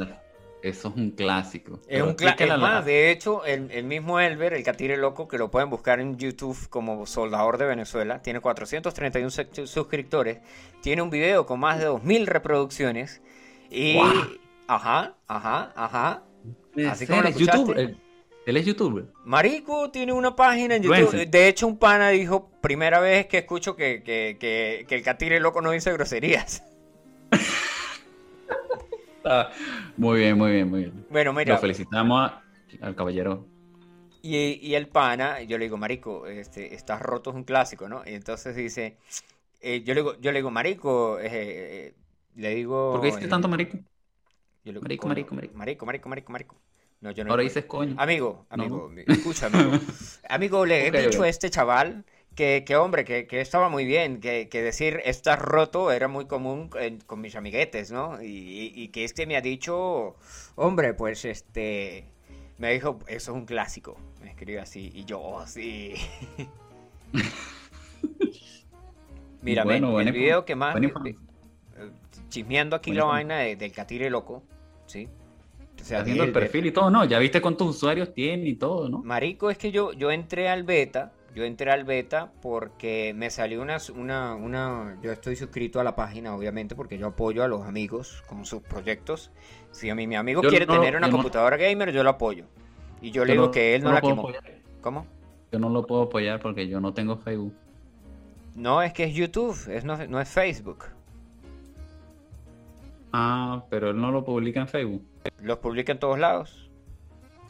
Eso es un clásico. Es Pero un la- más, de hecho, el, el mismo Elber, el Catire Loco, que lo pueden buscar en YouTube como Soldador de Venezuela, tiene 431 su- suscriptores, tiene un video con más de 2.000 reproducciones y... Ajá, ajá, ajá. ¿En así como lo? YouTube, escuchaste. Él, él es youtuber. Marico tiene una página en YouTube. Influencer. De hecho, un pana dijo, primera vez que escucho que, que, que, que el Catire Loco no dice groserías. *laughs* *laughs* Muy bien, muy bien, muy bien. Bueno, mira, Lo felicitamos a- al caballero. Y, y el pana, yo le digo, marico, este, estás roto es un clásico, ¿no? Y entonces dice, eh, yo le digo, yo le digo, marico, eh, eh, le digo... ¿Por qué dices tanto marico? yo le digo, marico, "Coño, marico, marico"? Marico, marico, marico, marico. No, yo no Ahora dices coño. Amigo, No. amigo, mi- escucha, *laughs* amigo. Le he dicho a este chaval que, que, hombre, que, que estaba muy bien, que, que decir estás roto era muy común en- con mis amiguetes, ¿no? Y, y- y que este me ha dicho, hombre, pues este, me dijo, eso es un clásico, me escribió así, y yo, oh, sí. *laughs* Mira, Bueno, ven, el video que más, eh, chismeando aquí la vaina de- del catire loco, ¿sí? O sea, Haciendo el perfil y todo, ¿no? Ya viste cuántos usuarios tiene y todo, ¿no? Marico, es que yo, yo entré al beta, yo entré al beta porque me salió una, una, una, yo estoy suscrito a la página, obviamente, porque yo apoyo a los amigos con sus proyectos. Si a mí mi amigo Yo quiere no tener una no- computadora gamer, yo lo apoyo. Y yo le digo no- que él no, la quemó. apoyar. ¿Cómo? Yo no lo puedo apoyar porque yo no tengo Facebook. No, es que es YouTube, es, no, no es Facebook. Ah, pero él no lo publica en Facebook. Los publica en todos lados. *laughs*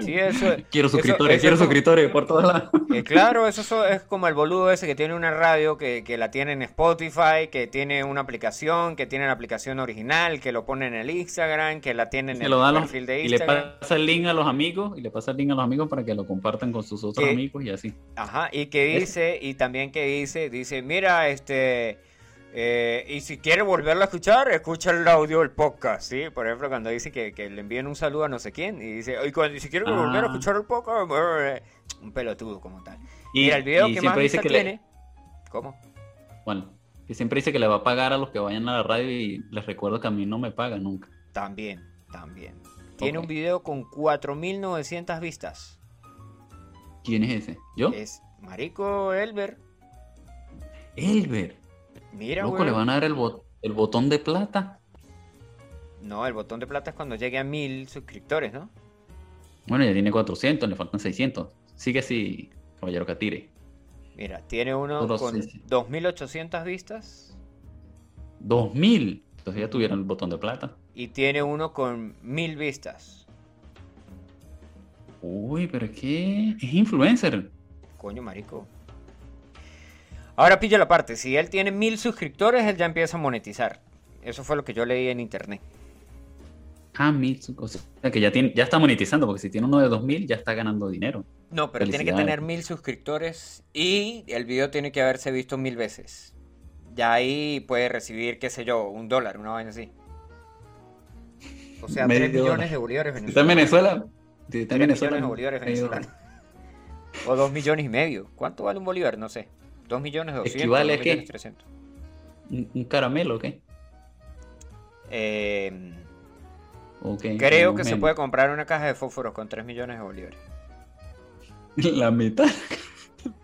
Sí, eso, quiero suscriptores, quiero como- suscriptores por todos lados. Eh, claro, eso so- es como el boludo ese que tiene una radio, que, que la tiene en Spotify, que tiene una aplicación, que tiene la aplicación original, que lo pone en el Instagram, que la tiene en el lo perfil de y le Instagram. pasa el link a los amigos y le pasa el link a los amigos para que lo compartan con sus otros amigos y así. Ajá, y que dice, y también que dice, dice, mira, este, eh, y si quiere volverlo a escuchar, escucha el audio del podcast, ¿sí? Por ejemplo, cuando dice que, que le envíen un saludo a no sé quién, y dice, y cuando, si quiere volver a Ah. escuchar el podcast, un pelotudo como tal. Y, Mira, el video y que más dice que le- tiene, ¿cómo? bueno, que siempre dice que le va a pagar a los que vayan a la radio y les recuerdo que a mí no me paga nunca. También, también. Tiene un video con 4.900 vistas. ¿Quién es ese? ¿Yo? Es Marico Elber. Elber. Mira, Loco, güey. le van a dar el, bot- el botón de plata. No, el botón de plata es cuando llegue a 1.000 suscriptores, ¿no? Bueno, ya tiene 400, le faltan 600. Sigue así, caballero Catire. Mira, tiene uno Puro con sí, sí. 2.800 vistas 2000. Entonces ya tuvieron el botón de plata. y tiene uno con 1.000 vistas. Uy, pero ¿qué? Es influencer. Coño, marico. Ahora pilla la parte. Si él tiene 1.000 suscriptores, él ya empieza a monetizar. Eso fue lo que yo leí en internet. Ah, mil, o sea que ya, tiene, ya está monetizando, porque si tiene uno de 2000 ya está ganando dinero. No, pero tiene que tener mil suscriptores y el video tiene que haberse visto mil veces. Ya ahí puede recibir, qué sé yo, un dólar, una vaina así. O sea, 3 millones dólar. de bolívares ¿Está en venezolanos. Venezuela? Está 3 en Venezuela. millones de bolívares venezolanos. O 2 millones y medio. ¿Cuánto vale un bolívar? No sé. 2 millones 200, ¿Equivale a 2 qué? millones 300. ¿Un, caramelo o qué? Eh, creo que se puede comprar una caja de fósforos con 3 millones de bolívares. *laughs* La mitad.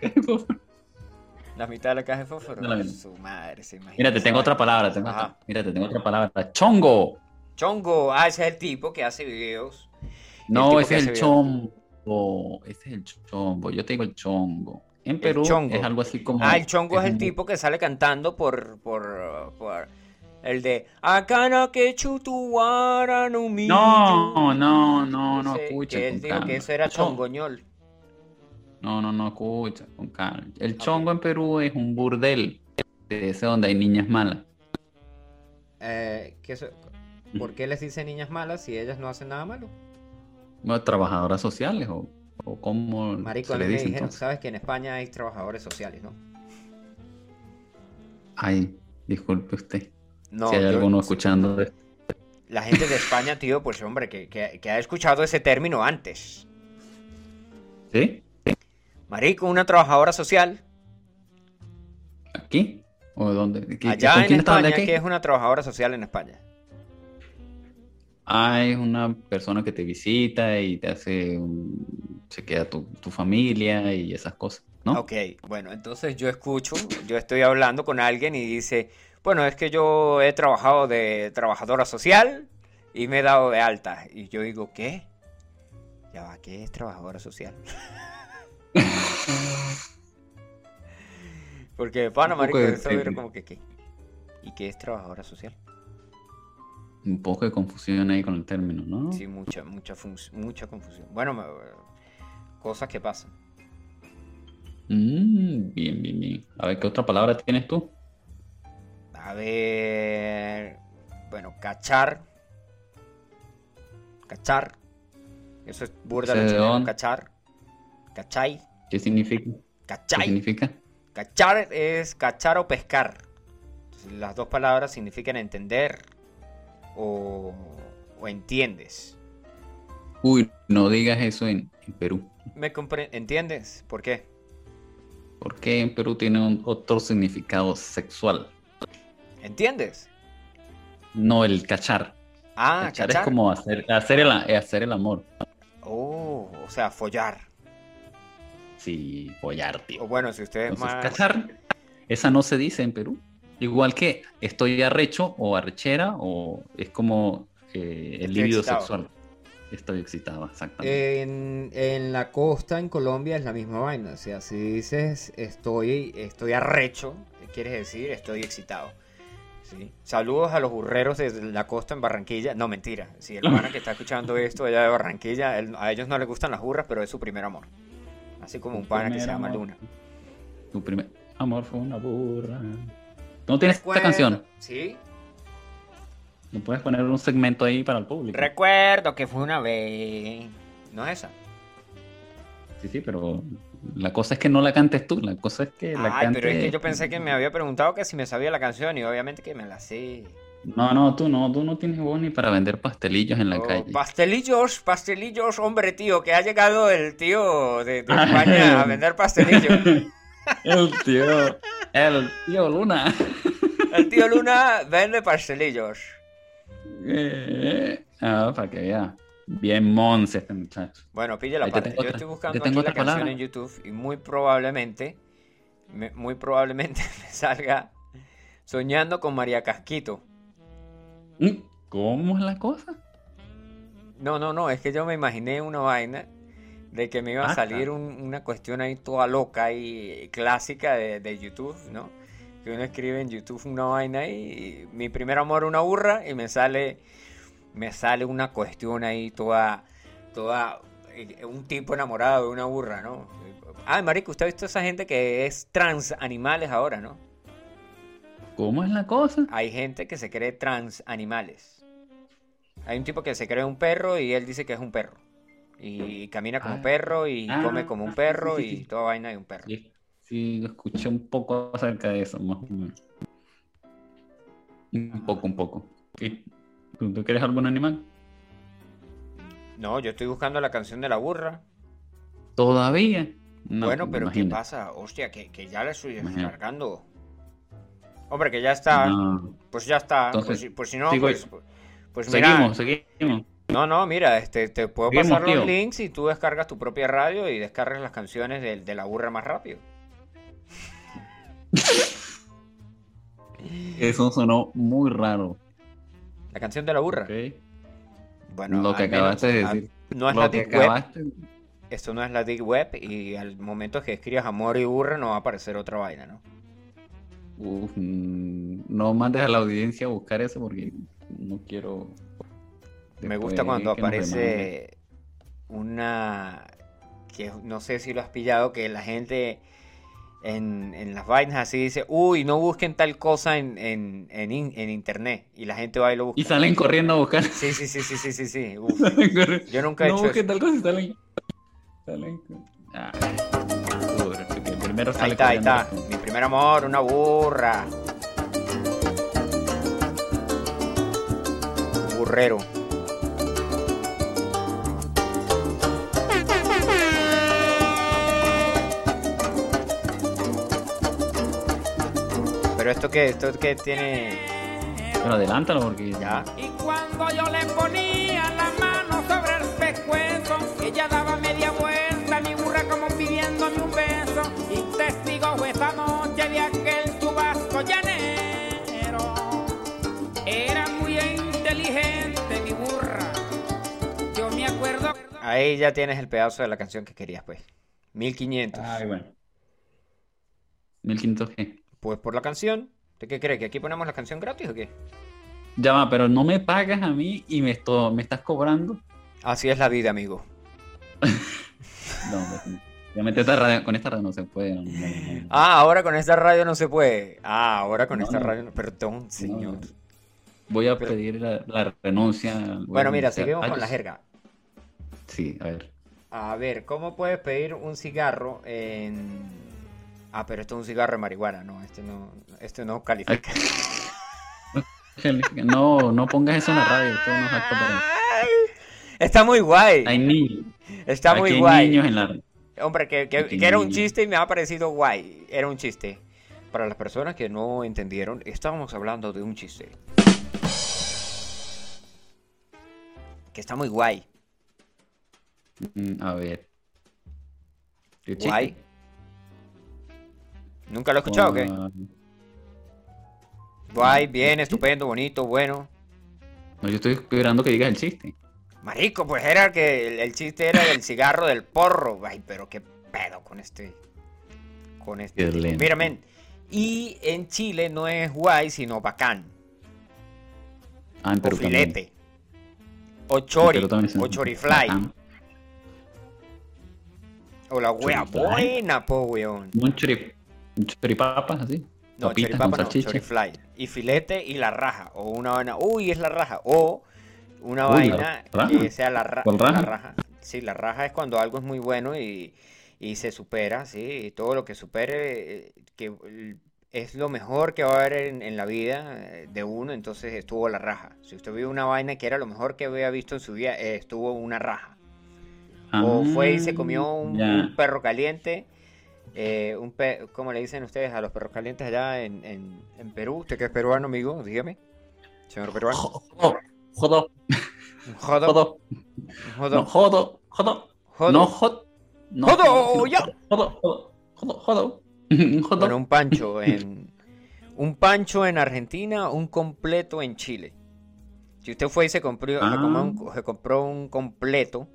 *laughs* La mitad de la caja de fósforos. No. Su madre, se imagina. Mira, te tengo otra palabra. Tengo otra- mira, te tengo otra palabra. ¡Chongo! Chongo, ah, ese es el tipo que hace videos. No, ese es el hace chombo. Ese es el chombo. Yo te digo el chongo. En Perú chongo. es algo así como. Ah, el chongo es el tipo que sale cantando por, por, por el de Acana que chutuara no mi. No, no, no, no, escucha. Él dijo que eso era Chon- chongoñol. No, no, no, escucha, con calma. El chongo en Perú es un burdel. De ese donde hay niñas malas. Eh, ¿Por qué les dice niñas malas si ellas no hacen nada malo? Bueno, trabajadoras sociales o, o Marico, se le me dice dijeron, entonces. sabes que en España hay trabajadores sociales, ¿no? Ay, disculpe usted. No, si hay yo- alguno escuchando esto. la gente de España, tío, pues hombre, que, que- que ha escuchado ese término antes. ¿Sí? Marico, una trabajadora social, ¿Aquí? ¿O dónde? ¿Qui- qui- allá ¿Con en quién España, que es una trabajadora social en España? Ah, es una persona que te visita y te hace un... se queda tu, tu familia y esas cosas, ¿no? Ok, bueno, entonces yo escucho, yo estoy hablando con alguien y dice, bueno, es que yo he trabajado de trabajadora social y me he dado de alta. Y yo digo, ¿qué? Ya va, ¿qué es trabajadora social? *laughs* Porque, pana, Un poco marico, de- eso era como que, ¿qué? ¿Y qué es trabajadora social? Un poco de confusión ahí con el término, ¿no? Sí, mucha, mucha, mucha confusión. Bueno, me- cosas que pasan. Mm, bien, bien, bien. A ver, ¿qué otra palabra tienes tú? A ver. Bueno, cachar. Cachar. Eso es burda ¿Ese lo de chileno, cachar. Cachai. ¿Qué significa? ¿Qué ¿Cachai? significa? Cachar es cachar o pescar. Entonces, las dos palabras significan entender o, o entiendes. Uy, no digas eso en, en Perú. ¿Me ¿Entiendes? ¿Por qué? Porque en Perú tiene un- otro significado sexual. ¿Entiendes? No el cachar. Ah, cachar, cachar. es como hacer, hacer, el, hacer el amor. Oh, o sea, follar. Sí, follar, tío. O bueno, si ustedes Entonces, más... cachar, esa no se dice en Perú. Igual que estoy arrecho o arrechera o es como eh, el líbido sexual. Estoy excitado, exactamente. En, en la costa, en Colombia, es la misma vaina. O sea, si dices estoy, estoy arrecho, quieres decir estoy excitado. ¿sí? Saludos a los burreros de la costa en Barranquilla. No, mentira. Si el pana que está escuchando *laughs* esto allá de Barranquilla, él- a ellos no les gustan las burras, pero es su primer amor. Así como un pana que se llama amor. Luna. Tu primer amor fue una burra. ¿Tú no tienes esta Recuerdo- canción? Sí. ¿No puedes poner un segmento ahí para el público? Recuerdo que fue una vez. ¿No es esa? Sí, sí, pero la cosa es que no la cantes tú, la cosa es que la Ay, cante... pero es que yo pensé que me había preguntado que si me sabía la canción y obviamente que me la sé. No, no, tú no, tú no tienes voz ni para vender pastelillos en la Oh, calle. pastelillos, pastelillos, hombre, tío, que ha llegado el tío de, de España a vender pastelillos. *laughs* El tío, el tío Luna. El tío Luna vende pastelillos. Eh, ah, para que vea. Bien monse este muchacho. Bueno, pille la Ahí parte. Yo otra- estoy buscando aquí la otra canción palabra. en YouTube y muy probablemente, me- muy probablemente *laughs* me salga soñando con María Casquito. Mm, ¿Cómo es la cosa? No, no, no, es que yo me imaginé una vaina de que me iba a Ah, salir un- una cuestión ahí toda loca y clásica de, de YouTube, ¿no? Que uno escribe en YouTube una vaina y mi primer amor una burra y me sale me sale una cuestión ahí toda toda eh, un tipo enamorado de una burra, ¿no? Ah, marico, usted ha visto esa gente que es trans animales ahora, ¿no? ¿Cómo es la cosa? Hay gente que se cree trans animales. Hay un tipo que se cree un perro y él dice que es un perro. Y camina como Ah. perro y Ah, come como un perro sí, sí, y toda vaina de un perro. Sí, escuché un poco acerca de eso, más o menos. Un poco, un poco. ¿Y ¿Tú, tú quieres algún animal? No, yo estoy buscando la canción de la burra. ¿Todavía? No, bueno, pero ¿qué pasa? Hostia, que, que ya la estoy descargando. Hombre, que ya está. No. Pues ya está. Entonces, pues, si- pues si no, sigo- pues, pues mira. Seguimos, seguimos. No, no, mira, este, te puedo Seguimos, pasar los tío. links y tú descargas tu propia radio y descargas las canciones de, de la burra más rápido. *laughs* Eso sonó muy raro. La canción de la burra. Bueno, Lo que menos, acabaste de a- decir. No es Lo la que Web. acabaste. Esto no es la Deep Web y al momento que escribas amor y burra no va a aparecer otra vaina, ¿no? Uf, mm, no mandes a la audiencia a buscar eso porque no quiero. Me gusta cuando aparece una que no sé si lo has pillado, que la gente en, en las vainas así dice, uy, no busquen tal cosa en, en, en, in- en internet. Y la gente va y lo busca. Y salen corriendo a buscar. Sí, sí, sí, sí, sí, sí, sí. *laughs* Yo nunca he no hecho busques eso. tal cosa y salen. Salen. Ah, primero Ahí sale está, ahí está. Mi primer amor, una burra. Un burrero. Pero esto que, esto que tiene. Pero adelántalo porque Ya. Y cuando yo le ponía la mano sobre el pescuezo, ella daba media vuelta, mi burra como pidiéndome un beso. Y testigo fue esa noche de aquel chubasco llanero. Era muy inteligente mi burra. Yo me acuerdo. Ahí ya tienes el pedazo de la canción que querías, pues. 1500. Ay, bueno. 1500 qué. Pues por la canción. ¿De qué crees? ¿Que aquí ponemos la canción gratis o qué? Ya va, pero no me pagas a mí y me, esto, me estás cobrando. Así es la vida, amigo. *laughs* No, me- obviamente esta radio- con esta radio no se puede. no, no, no. Ah, ahora con esta radio no se puede. Ah, ahora con esta radio no. Perdón, señor. Voy a Pero- pedir la, la renuncia. Bueno, mira, seguimos con la jerga. Sí, a ver. A ver, ¿cómo puedes pedir un cigarro en, Ah, pero esto es un cigarro de marihuana, no, este no, este no califica. No, no pongas eso en la radio, esto no es apto para Está muy guay. Hay niños. Está Aquí muy hay guay. niños en la... Hombre, que, que- Aquí que era un chiste y me ha parecido guay. Era un chiste. Para las personas que no entendieron, estábamos hablando de un chiste. Que está muy guay. Mm, A ver. ¿Qué chiste? ¿Nunca lo he escuchado o qué? Guay, bien, estupendo, bonito, bueno. No, yo estoy esperando que digas el chiste. Marico, pues era que el, el chiste era del cigarro del porro. Ay, pero qué pedo con este. Con este. Mira, men. Y en Chile no es guay, sino bacán. Ah, en O Perú también. filete. O chori. También O chorifly. Bacán. O la wea Chorifly. buena, po, weón. Un chorip, un choripapas así. No, papitas choripapa no, chorifly. Y filete y la raja. O una vaina. Uy, es la raja. O una Uy, vaina raja. que sea la, ra- ¿Cuál la raja? raja. Sí, la raja es cuando algo es muy bueno y, y se supera, sí. Y todo lo que supere, eh, que es lo mejor que va a haber en, en la vida eh, de uno, entonces estuvo la raja. Si usted vio una vaina que era lo mejor que había visto en su vida, eh, estuvo una raja. O fue y se comió un perro caliente. Eh, un pe ¿Cómo le dicen ustedes a los perros calientes allá en, en, en Perú? ¿Usted que es peruano, amigo? Dígame. Señor peruano. Jodo, jodo, jodo. jodo, jodo. no, jodo, no, Jodo, ya. jodo, *laughs* jodo. Bueno, un pancho en... Un pancho en Argentina, un completo en Chile. Si usted fue y se compró, se Ah. se compró un completo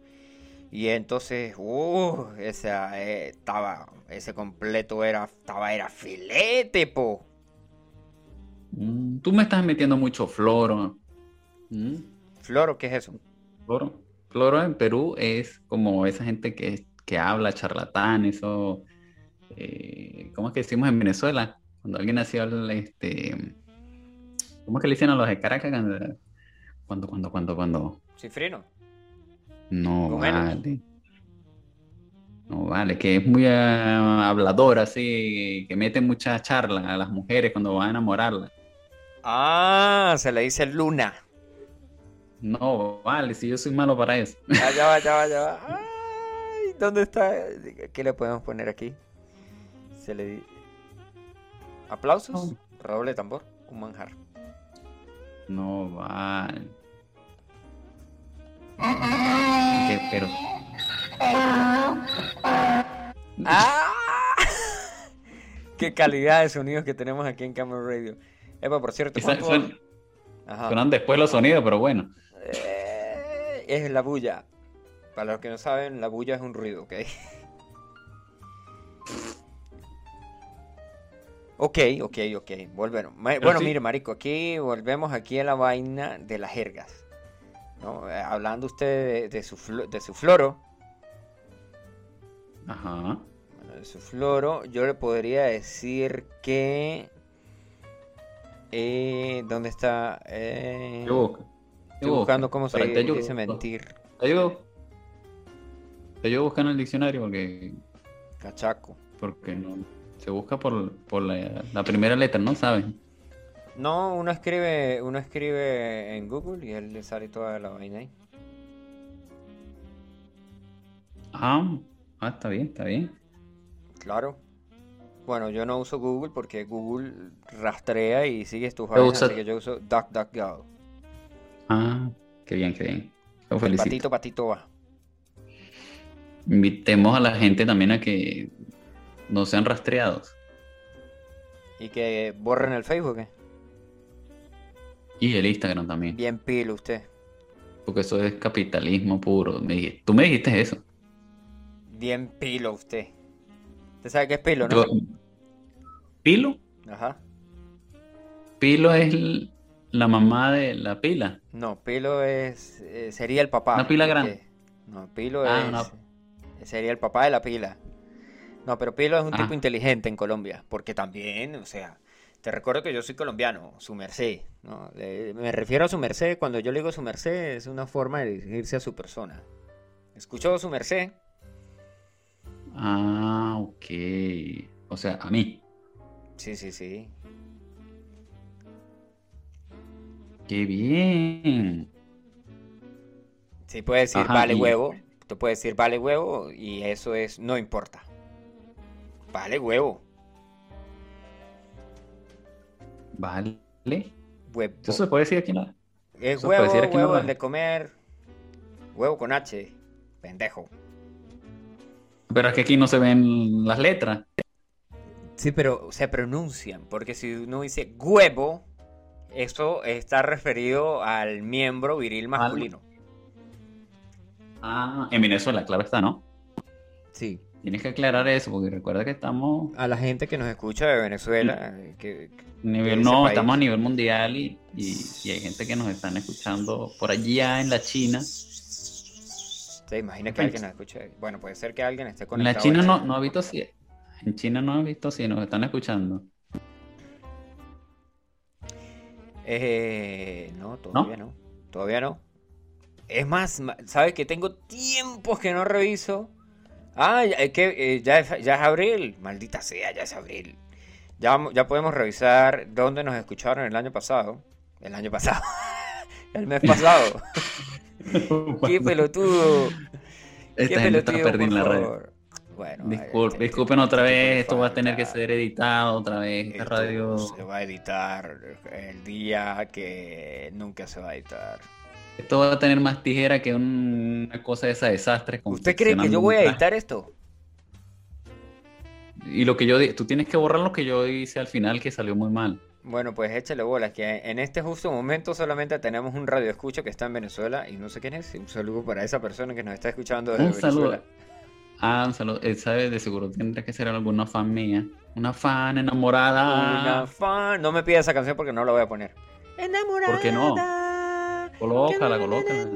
y entonces, uh, esa, eh, estaba, ese completo era, estaba, era filete, po. Mm, Tú me estás metiendo mucho floro. Mm, Floro, ¿qué es eso? Floro. Floro en Perú es como esa gente que, que habla charlatán, eso. eh, ¿cómo es que decimos en Venezuela? Cuando alguien habla, este. ¿Cómo es que le dicen a los de Caracas? Cuando, cuando, cuando, cuando, cuando. Cifrino. No vale. No vale, que es muy ah, hablador, así, que mete mucha charla a las mujeres cuando van a enamorarlas. Ah, se le dice luna. No vale, si yo soy malo para eso. Ah, ya va, ya va, ya va. *laughs* Ay, ¿dónde está? ¿Qué le podemos poner aquí? Se le di... ¿Aplausos? Redoble de tambor. Un manjar. No vale. Que- pero ¡Ah! *laughs* ¡Qué calidad de sonidos que tenemos aquí en Camera Radio! Epa, por cierto, esa- ¿cuánto- suenan, Ajá. suenan después los sonidos, pero bueno. Eh, es la bulla. Para los que no saben, la bulla es un ruido, ¿ok? *laughs* Ok, ok, ok. Volvemos. Bueno, sí. mire, marico, aquí volvemos aquí a la vaina de las jergas. ¿No? Eh, Hablando usted de, de su, de su floro. Ajá. Bueno, de su floro, yo le podría decir que... Eh, ¿Dónde está? Eh, Yo busco. estoy buscando cómo se ayude. dice mentir. Te ayudo. Te ayudo buscando el diccionario porque, Cachaco. porque no, se busca por, por la, la primera letra, ¿no? ¿Sabes? No, uno escribe, uno escribe en Google y él le sale toda la vaina ahí. Ah, ah, está bien, está bien. Claro. Bueno, yo no uso Google porque Google rastrea y sigue tus Yo vainas, uso- así que yo uso DuckDuckGo. Ah, qué bien, qué bien. Lo El felicito. patito, patito va. Invitemos a la gente también a que no sean rastreados. Y que borren el Facebook, ¿eh? Y el Instagram también. Bien pilo usted. Porque eso es capitalismo puro. Me Tú me dijiste eso. Bien pilo usted. ¿Usted sabe qué es pilo, no? Yo- ¿Pilo? Ajá. Pilo es la mamá de la pila. No, pilo es eh, sería el papá. Una pila grande. No, pilo Ah, es una- sería el papá de la pila. No, pero Pilo es un tipo Ah. inteligente en Colombia, porque también, o sea, te recuerdo que yo soy colombiano, su merced, ¿no? Le- me refiero a su merced, cuando yo le digo su merced es una forma de dirigirse a su persona. Escuchó su merced, Ah, ok. O sea, a mí. Sí, sí, sí. ¡Qué bien! Sí, puedes decir Ajá, vale y- huevo. Tú puedes decir vale huevo y eso es no importa. Vale huevo. Vale. Huevo. Eso se puede decir aquí la... Es huevo, decir aquí huevo, el de comer. Huevo con H. Pendejo. Pero es que aquí no se ven las letras. Sí, pero se pronuncian, porque si uno dice huevo, eso está referido al miembro viril masculino. Ah, en Venezuela, claro está, ¿no? Sí. Tienes que aclarar eso, porque recuerda que estamos A la gente que nos escucha de Venezuela, eh, que, nivel, no, estamos a nivel mundial y, y- y hay gente que nos están escuchando por allá en la China. se imagina que alguien nos escuche. Bueno, puede ser que alguien esté En conectado. la China no, no ha visto si, en China no ha visto si nos están escuchando. Eh, no, todavía ¿No? Todavía no. Es más, ¿sabes que tengo tiempos que no reviso? Ah, ya, es que eh, ya, es, ya es abril. Maldita sea, ya es abril. Ya, ya podemos revisar dónde nos escucharon el año pasado. El año pasado. *laughs* el mes *laughs* pasado. *laughs* Qué pelotudo. Qué gente está pelotudo, perdida en la red. Bueno, Discul- este- disculpen otra este vez, esto va a tener que ser editado otra vez. Esta radio. se va a editar el día que nunca se va a editar. Esto va a tener más tijera que un- una cosa de esa desastre. ¿Usted cree que yo voy a editar esto? Y lo que yo di- tú tienes que borrar lo que yo hice al final que salió muy mal. Bueno, pues échale bolas, que en este justo momento solamente tenemos un radio escucha que está en Venezuela y no sé quién es. Un saludo para esa persona que nos está escuchando desde Un saludo. Venezuela. Ah, un saludo. Él sabe, de seguro tendrá que ser alguna fan mía. Una fan enamorada. Una fan. No me pida esa canción porque no la voy a poner. Enamorada. ¿Por qué no? Colócala, colócala.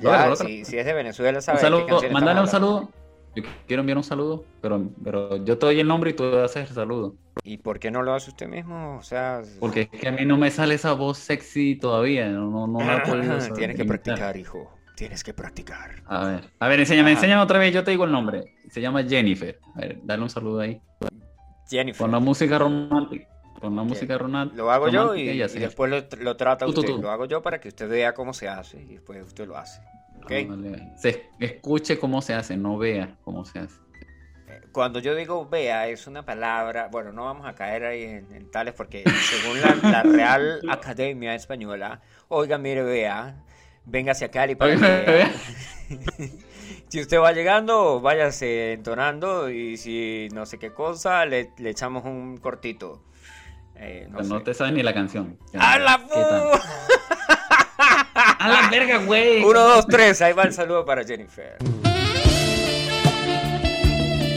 Ya, si, si es de Venezuela, Un ¿sabes? qué saludo, mándale un saludo. Yo quiero enviar un saludo, pero, pero yo te doy el nombre y tú haces el saludo. ¿Y por qué no lo hace usted mismo? O sea, Porque es que a mí no me sale esa voz sexy todavía. No, no, no la saber *laughs* Tienes que practicar, hijo. Tienes que practicar. A ver, a ver, enséñame, Ajá. enséñame otra vez, yo te digo el nombre. Se llama Jennifer. A ver, dale un saludo ahí. Jennifer. Con la música romántica. Con la música romántica. Lo hago yo y, después lo, lo trata Tú, usted. tú. Lo hago yo para que usted vea cómo se hace y después usted lo hace. ¿ok? Vale, vale. Se escuche cómo se hace, no vea cómo se hace. Eh, Cuando yo digo vea es una palabra, bueno, no vamos a caer ahí en, en tales porque según la, la Real *laughs* Academia Española, oiga, mire, vea, venga hacia Cali para que Oiga, vea. *laughs* si usted va llegando, váyase entonando y si no sé qué cosa, le, le echamos un cortito. Eh, no Pero no sé. te sabes ni la canción. ¡A la. *laughs* ¡A la verga, güey! Uno, dos, tres, ahí va el saludo para Jennifer.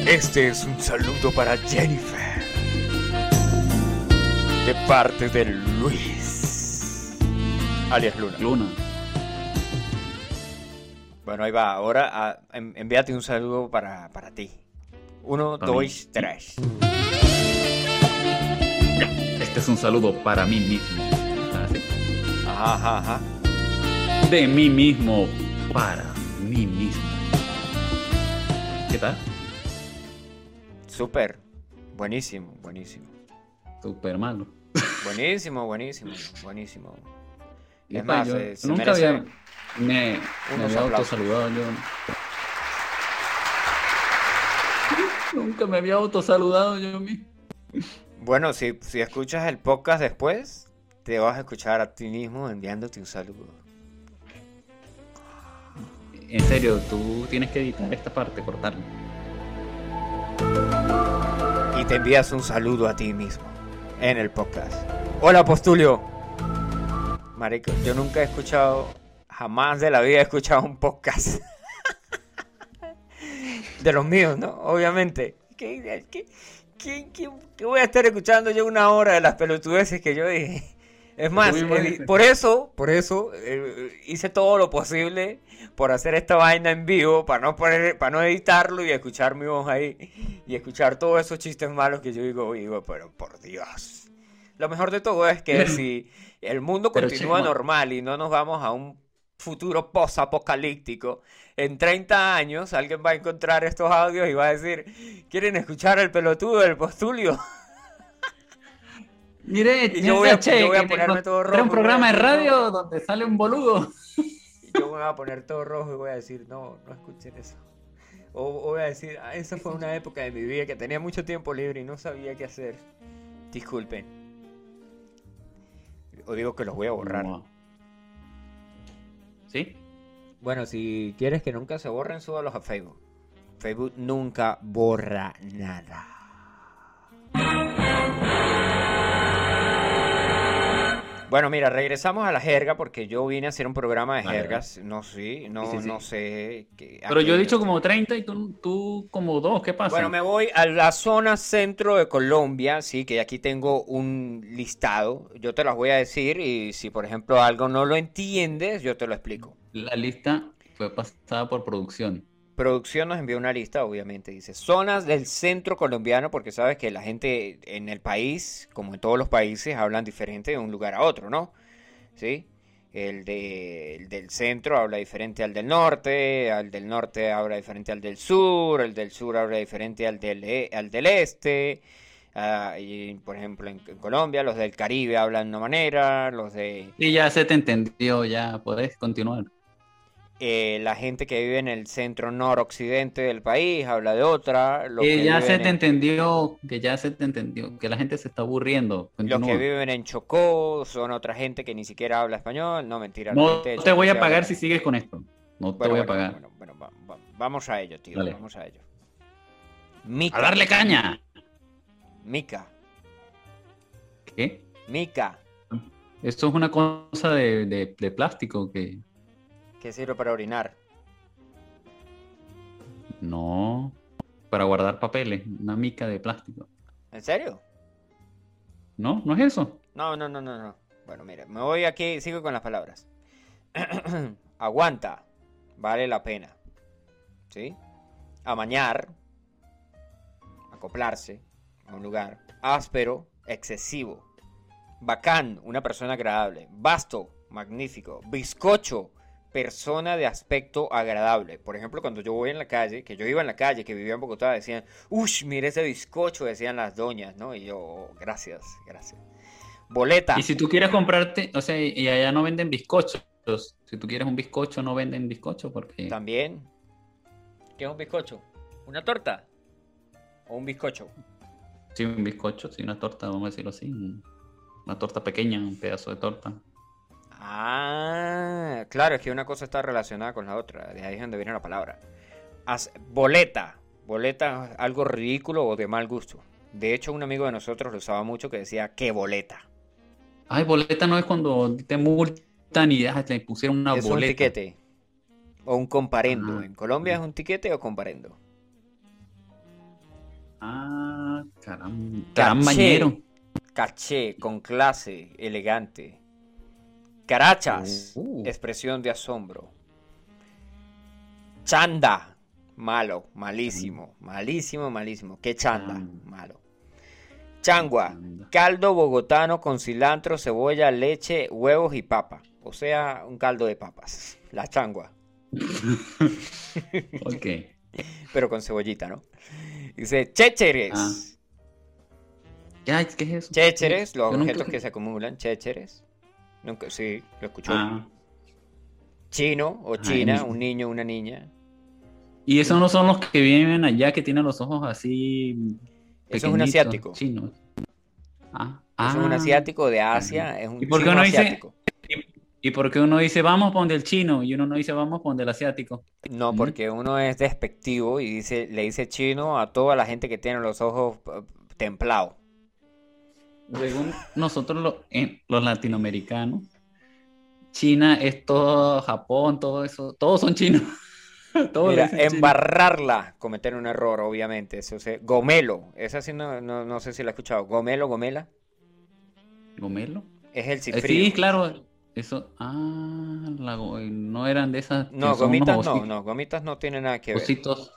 Este es un saludo para Jennifer. De parte de Luis. Alias Luna. Luna. Bueno, ahí va. Ahora ah, en- envíate un saludo para, para ti. Uno, Para mí. dos, tres. Este es un saludo para mí mismo. Así. Ajá, ajá, ajá. De mí mismo para mí mismo. ¿Qué tal? Súper. Buenísimo, buenísimo. Súper malo. Buenísimo, buenísimo, buenísimo. Y Es pa, más, yo eh, se nunca había me, me había autosaludado yo. *laughs* Nunca me había autosaludado yo mismo. Bueno, si, si escuchas el podcast después, te vas a escuchar a ti mismo enviándote un saludo. En serio, tú tienes que editar esta parte, cortarla. Y te envías un saludo a ti mismo en el podcast. Hola, Postulio. Marico, yo nunca he escuchado, jamás de la vida he escuchado un podcast. *laughs* de los míos, ¿no? Obviamente. ¿Qué, qué, qué- qué- qué voy a estar escuchando yo una hora de las pelotudeces que yo dije? Es más, dices. por eso, por eso eh, hice todo lo posible por hacer esta vaina en vivo, para no poner, para no editarlo y escuchar mi voz ahí y escuchar todos esos chistes malos que yo digo, digo, pero por Dios. Lo mejor de todo es que si el mundo Pero, continúa normal y no nos vamos a un futuro post-apocalíptico. En 30 años alguien va a encontrar estos audios y va a decir, ¿quieren escuchar el pelotudo del postulio? *laughs* Mire, Y yo voy a- che, yo voy a ponerme todo encontré un rojo, programa de radio donde sale un boludo. Y yo me voy a poner todo rojo y voy a decir, no, no escuchen eso. O, o voy a decir, "Ah, esa fue una época de mi vida que tenía mucho tiempo libre y no sabía qué hacer. Disculpen. O digo que los voy a borrar. ¿Sí? Bueno, si quieres que nunca se borren, súbalos a Facebook. Facebook nunca borra nada. Bueno, mira, regresamos a la jerga porque yo vine a hacer un programa de Vale, jergas. No Sí, no sé. qué- Pero yo he dicho como 30 y tú, tú como dos. ¿Qué pasa? Bueno, me voy a la zona centro de Colombia, sí, que aquí tengo un listado. Yo te las voy a decir y si, por ejemplo, algo no lo entiendes, yo te lo explico. La lista fue pasada por producción. Producción nos envió una lista, obviamente, dice zonas del centro colombiano, porque sabes que la gente en el país, como en todos los países, hablan diferente de un lugar a otro, ¿no? ¿Sí? El, de- el del centro habla diferente al del norte, al del norte habla diferente al del sur, el del sur habla diferente al del, e- al del este. ah, y, por ejemplo, en, Colombia, los del Caribe hablan de una manera, los de Y ya se te entendió, ya podés continuar. Eh, la gente que vive en el centro noroccidente del país habla de otra. Los Que que ya se te en- entendió, que ya se te entendió, que la gente se está aburriendo. Los que viven en Chocó son otra gente que ni siquiera habla español. No, mentira. No te voy a pagar habla- si sigues con esto. No te Bueno, voy a pagar. bueno, bueno, va- va- vamos a ello, tío. Dale. Vamos a ello. Mica. ¡A darle caña! Mica. ¿Qué? Mica. Esto es una cosa de, de- de plástico que Que sirve para orinar. no. Para guardar papeles, una mica de plástico. ¿En serio? ¿No? ¿No es eso? No, no, no, no, no. Bueno, mire, me voy aquí, sigo con las palabras. *clears throat* Aguanta, vale la pena. ¿Sí? Amañar, acoplarse a un lugar. Áspero, excesivo. Bacán, una persona agradable. Basto, magnífico. Bizcocho, persona de aspecto agradable. Por ejemplo, cuando yo voy en la calle, que yo iba en la calle, que vivía en Bogotá, decían, uff, mire ese bizcocho, decían las doñas, ¿no? Y yo, "Oh, gracias, gracias. Boleta. Y si tú quieres comprarte, o sea, y allá no venden bizcochos. Si tú quieres un bizcocho, no venden bizcocho porque También. ¿Qué es un bizcocho? ¿Una torta? ¿O un bizcocho? sí, un bizcocho, sí, una torta, vamos a decirlo así. un- Una torta pequeña, un pedazo de torta. Ah, claro, es que una cosa está relacionada con la otra. De ahí es donde viene la palabra. As- boleta. Boleta es algo ridículo o de mal gusto. De hecho, un amigo de nosotros lo usaba mucho que decía, ¿qué boleta? Ay, boleta no es cuando te multan y te pusieron una es un boleta. tiquete. O un comparendo. Ah. ¿En Colombia es un tiquete o comparendo? Ah, caramba. Caché. Carambañero. Caché, con clase, elegante. Carachas, Uh. expresión de asombro. Chanda, malo, malísimo, malísimo, malísimo. ¿Qué chanda? Malo. Changua, caldo bogotano con cilantro, cebolla, leche, huevos y papa. O sea, un caldo de papas. La changua, *laughs* Ok. *laughs* pero con cebollita, ¿no? Dice, chécheres. Ah. ¿qué es eso? Chécheres, los Yo nunca- objetos que se acumulan, chécheres. Nunca, sí, lo escuchó. Ah. Chino o Ay, china, un niño, una niña. Y esos no son los que viven allá que tienen los ojos así. Eso es un asiático. Chinos. Ah, Eso es un ah. asiático de Asia, es un ¿Y por qué chino uno dice-. ¿Y por qué uno dice vamos por donde el chino y uno no dice vamos por donde el asiático? No, porque uno es despectivo y dice, le dice chino a toda la gente que tiene los ojos eh, templados. Según nosotros los, en- los latinoamericanos, China es todo Japón, todo eso, todos son chinos. *laughs* Todos le Mira, dicen chino. embarrarla, cometer un error, obviamente. Eso se- Gomelo, esa sí no, no, no sé si la he escuchado. Gomelo, gomela, ¿Gomelo? es el Eh, cifrío. sí, claro. Eso, ah, la no eran de esas. No, gomitas no, no, gomitas no tiene nada que ver. ositos.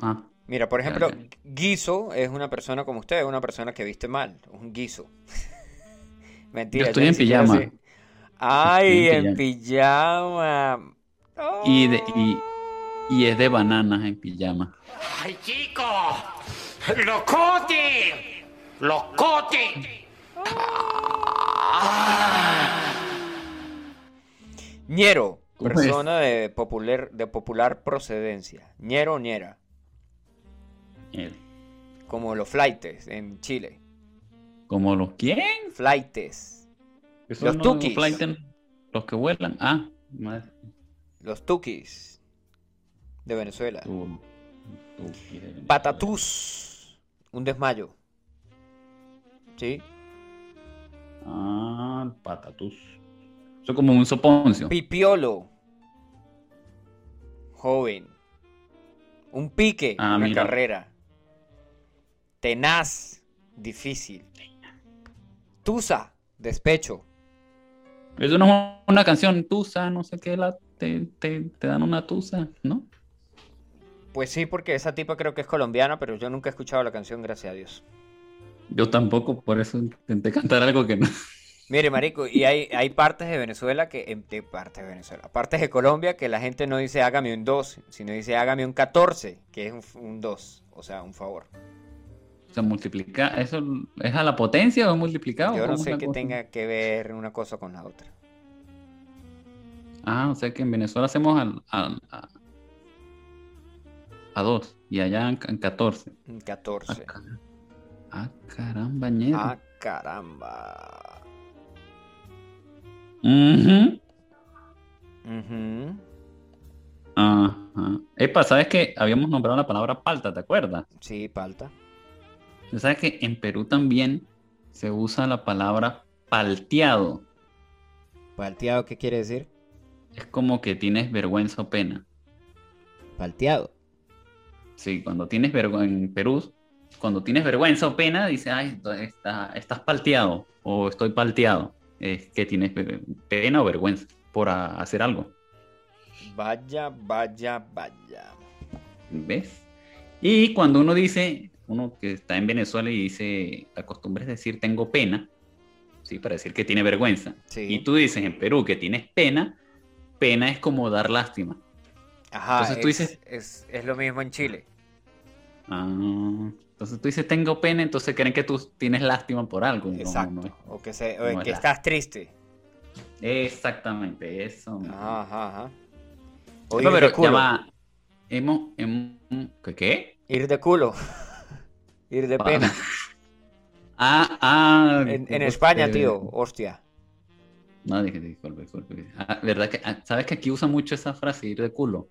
Ah, Mira, por ejemplo, guiso es una persona como usted, una persona que viste mal, un guiso. *laughs* Mentira, Yo estoy en pijama. Ay, Estoy en en pijama. Y, de, y, y es de bananas en pijama. ¡Ay, chico! ¡Locote! ¡Locote! Ñero, ¿Cómo es? persona de popular, de popular procedencia. Ñero o ñera, Como los flaites en Chile. ¿Como los quién? Esos Los no tukis. flighten, los que vuelan. Ah, madre. Los tukis de Venezuela. Tu- tuki de Venezuela. Patatús. Un desmayo. ¿Sí? Ah, patatús. Eso es como un soponcio. Pipiolo. Joven. Un pique. Ah, una mira. carrera. Tenaz. Difícil. Tusa. Despecho. Eso no es una canción, tusa, no sé qué, la, te, te, te dan una tusa, ¿no? Pues sí, porque esa tipa creo que es colombiana, pero yo nunca he escuchado la canción, gracias a Dios. Yo tampoco, por eso intenté cantar algo que no. Mire, marico, y hay, hay partes de Venezuela que... De partes de Venezuela. Partes de Colombia que la gente no dice hágame un 2, sino dice hágame un 14, que es un, un 2. O sea, un favor. O sea, multiplica, ¿eso es a la potencia o es multiplicado? Yo no ¿Cómo es sé cosa? tenga que ver una cosa con la otra. Ah, o sea que en Venezuela hacemos al- al- a, a dos y allá en, en 14. Un Ah, 14. car- ah, caramba, ñero. Ah, caramba. Ujú. Ujú. Ajá. Epa, ¿sabes que habíamos nombrado la palabra palta, ¿te acuerdas? Sí, palta. ¿Tú ¿Sabes que en Perú también se usa la palabra palteado? ¿Palteado qué quiere decir? Es como que tienes vergüenza o pena. Palteado. Sí, cuando tienes vergüenza en Perú, cuando tienes vergüenza o pena, dice, ay, está- estás palteado o estoy palteado. Es que tienes pena o vergüenza por hacer algo. Vaya, vaya, vaya. ¿Ves? Y cuando uno dice, uno que está en Venezuela y dice, la costumbre es decir tengo pena, ¿sí? Para decir que tiene vergüenza. Sí. Y tú dices en Perú que tienes pena, pena es como dar lástima. Ajá, Entonces tú es, dices- es, es lo mismo en Chile. Ah, entonces tú dices tengo pena, entonces creen que tú tienes lástima por algo. Exacto. no es- O que, se, o no es que estás triste. Exactamente, eso. Ajá, ajá, ajá. No, O pero de culo. ya va. Hemos, hemos- ¿qué, ¿Qué? Ir de culo. *laughs* ir de pena. *laughs* Ah, ah. En, en España, tío. Hostia. No, dije, disculpe, disculpe. Ah, ¿Verdad que, ah, sabes que aquí usa mucho esa frase, ir de culo?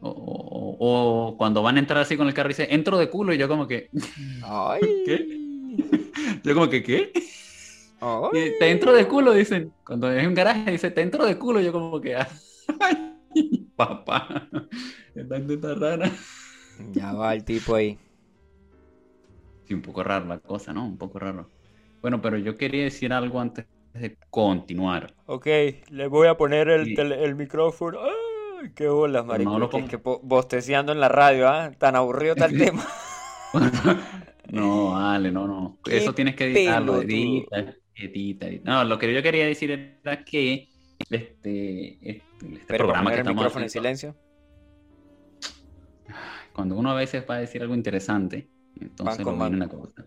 O, o- o cuando van a entrar así con el carro dice, entro de culo y yo como que, Ay. *laughs* yo como que, ¿qué? Ay. Y, te entro de culo, dicen. Cuando es un garaje dice, te entro de culo, yo como que, *laughs* ay, papá, esta gente está rara. Ya va el tipo ahí. Sí, un poco raro la cosa, ¿no? Un poco raro. Bueno, pero yo quería decir algo antes de continuar. Ok, le voy a poner el, Sí. tele- el micrófono. Ay, qué bolas, marico. no que, que en la radio, ¿ah? Tan aburrido está el *laughs* tema. *laughs* No, vale, no, no. Eso tienes que editarlo, edita, edita, edita. No, lo que yo quería decir era que este, este, este Pero programa que el estamos micrófono en silencio. cuando uno a veces va a decir algo interesante, entonces con lo viene mango. una.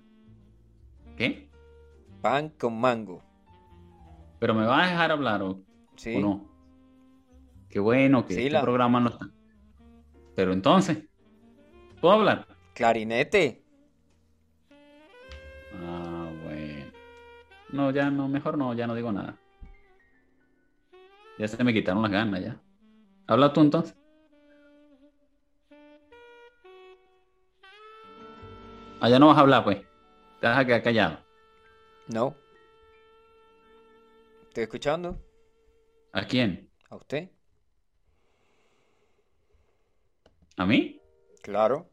¿Qué? Pan con mango. ¿Pero me vas a dejar hablar o, ¿Sí? o no? Qué bueno que Sí, este la- programa no está. Pero entonces, ¿puedo hablar? Clarinete. Ah, bueno. No, ya no, mejor no, ya no digo nada. Ya se me quitaron las ganas, ya. Habla tú entonces. Ya no vas a hablar, pues. Te vas a quedar callado. No. ¿Estoy escuchando? ¿A quién? ¿A usted? ¿A mí? Claro.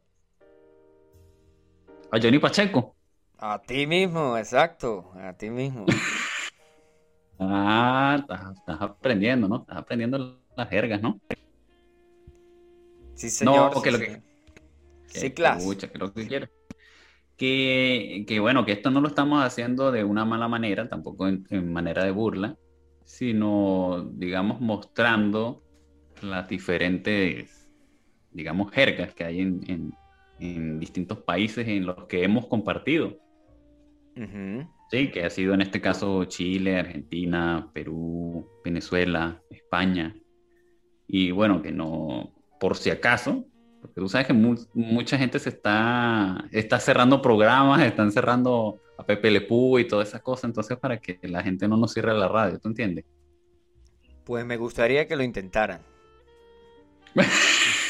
¿A Johnny Pacheco? A ti mismo, exacto. A ti mismo. *laughs* Ah, estás, estás aprendiendo, ¿no? Estás aprendiendo las jergas, ¿no? Sí, señor. porque sí, lo que- Sí, claro. Escucha, que lo que quiero. Que, que bueno, que esto no lo estamos haciendo de una mala manera, tampoco en, en manera de burla, sino, digamos, mostrando las diferentes, digamos, jergas que hay en, en- en distintos países en los que hemos compartido. Sí, que ha sido en este caso Chile, Argentina, Perú, Venezuela, España. Y bueno, que no, por si acaso, porque tú sabes que mu- mucha gente se está, está cerrando programas, están cerrando a Pepe Le Pew y todas esas cosas, entonces para que la gente no nos cierre la radio, ¿tú entiendes? Pues me gustaría que lo intentaran. *laughs*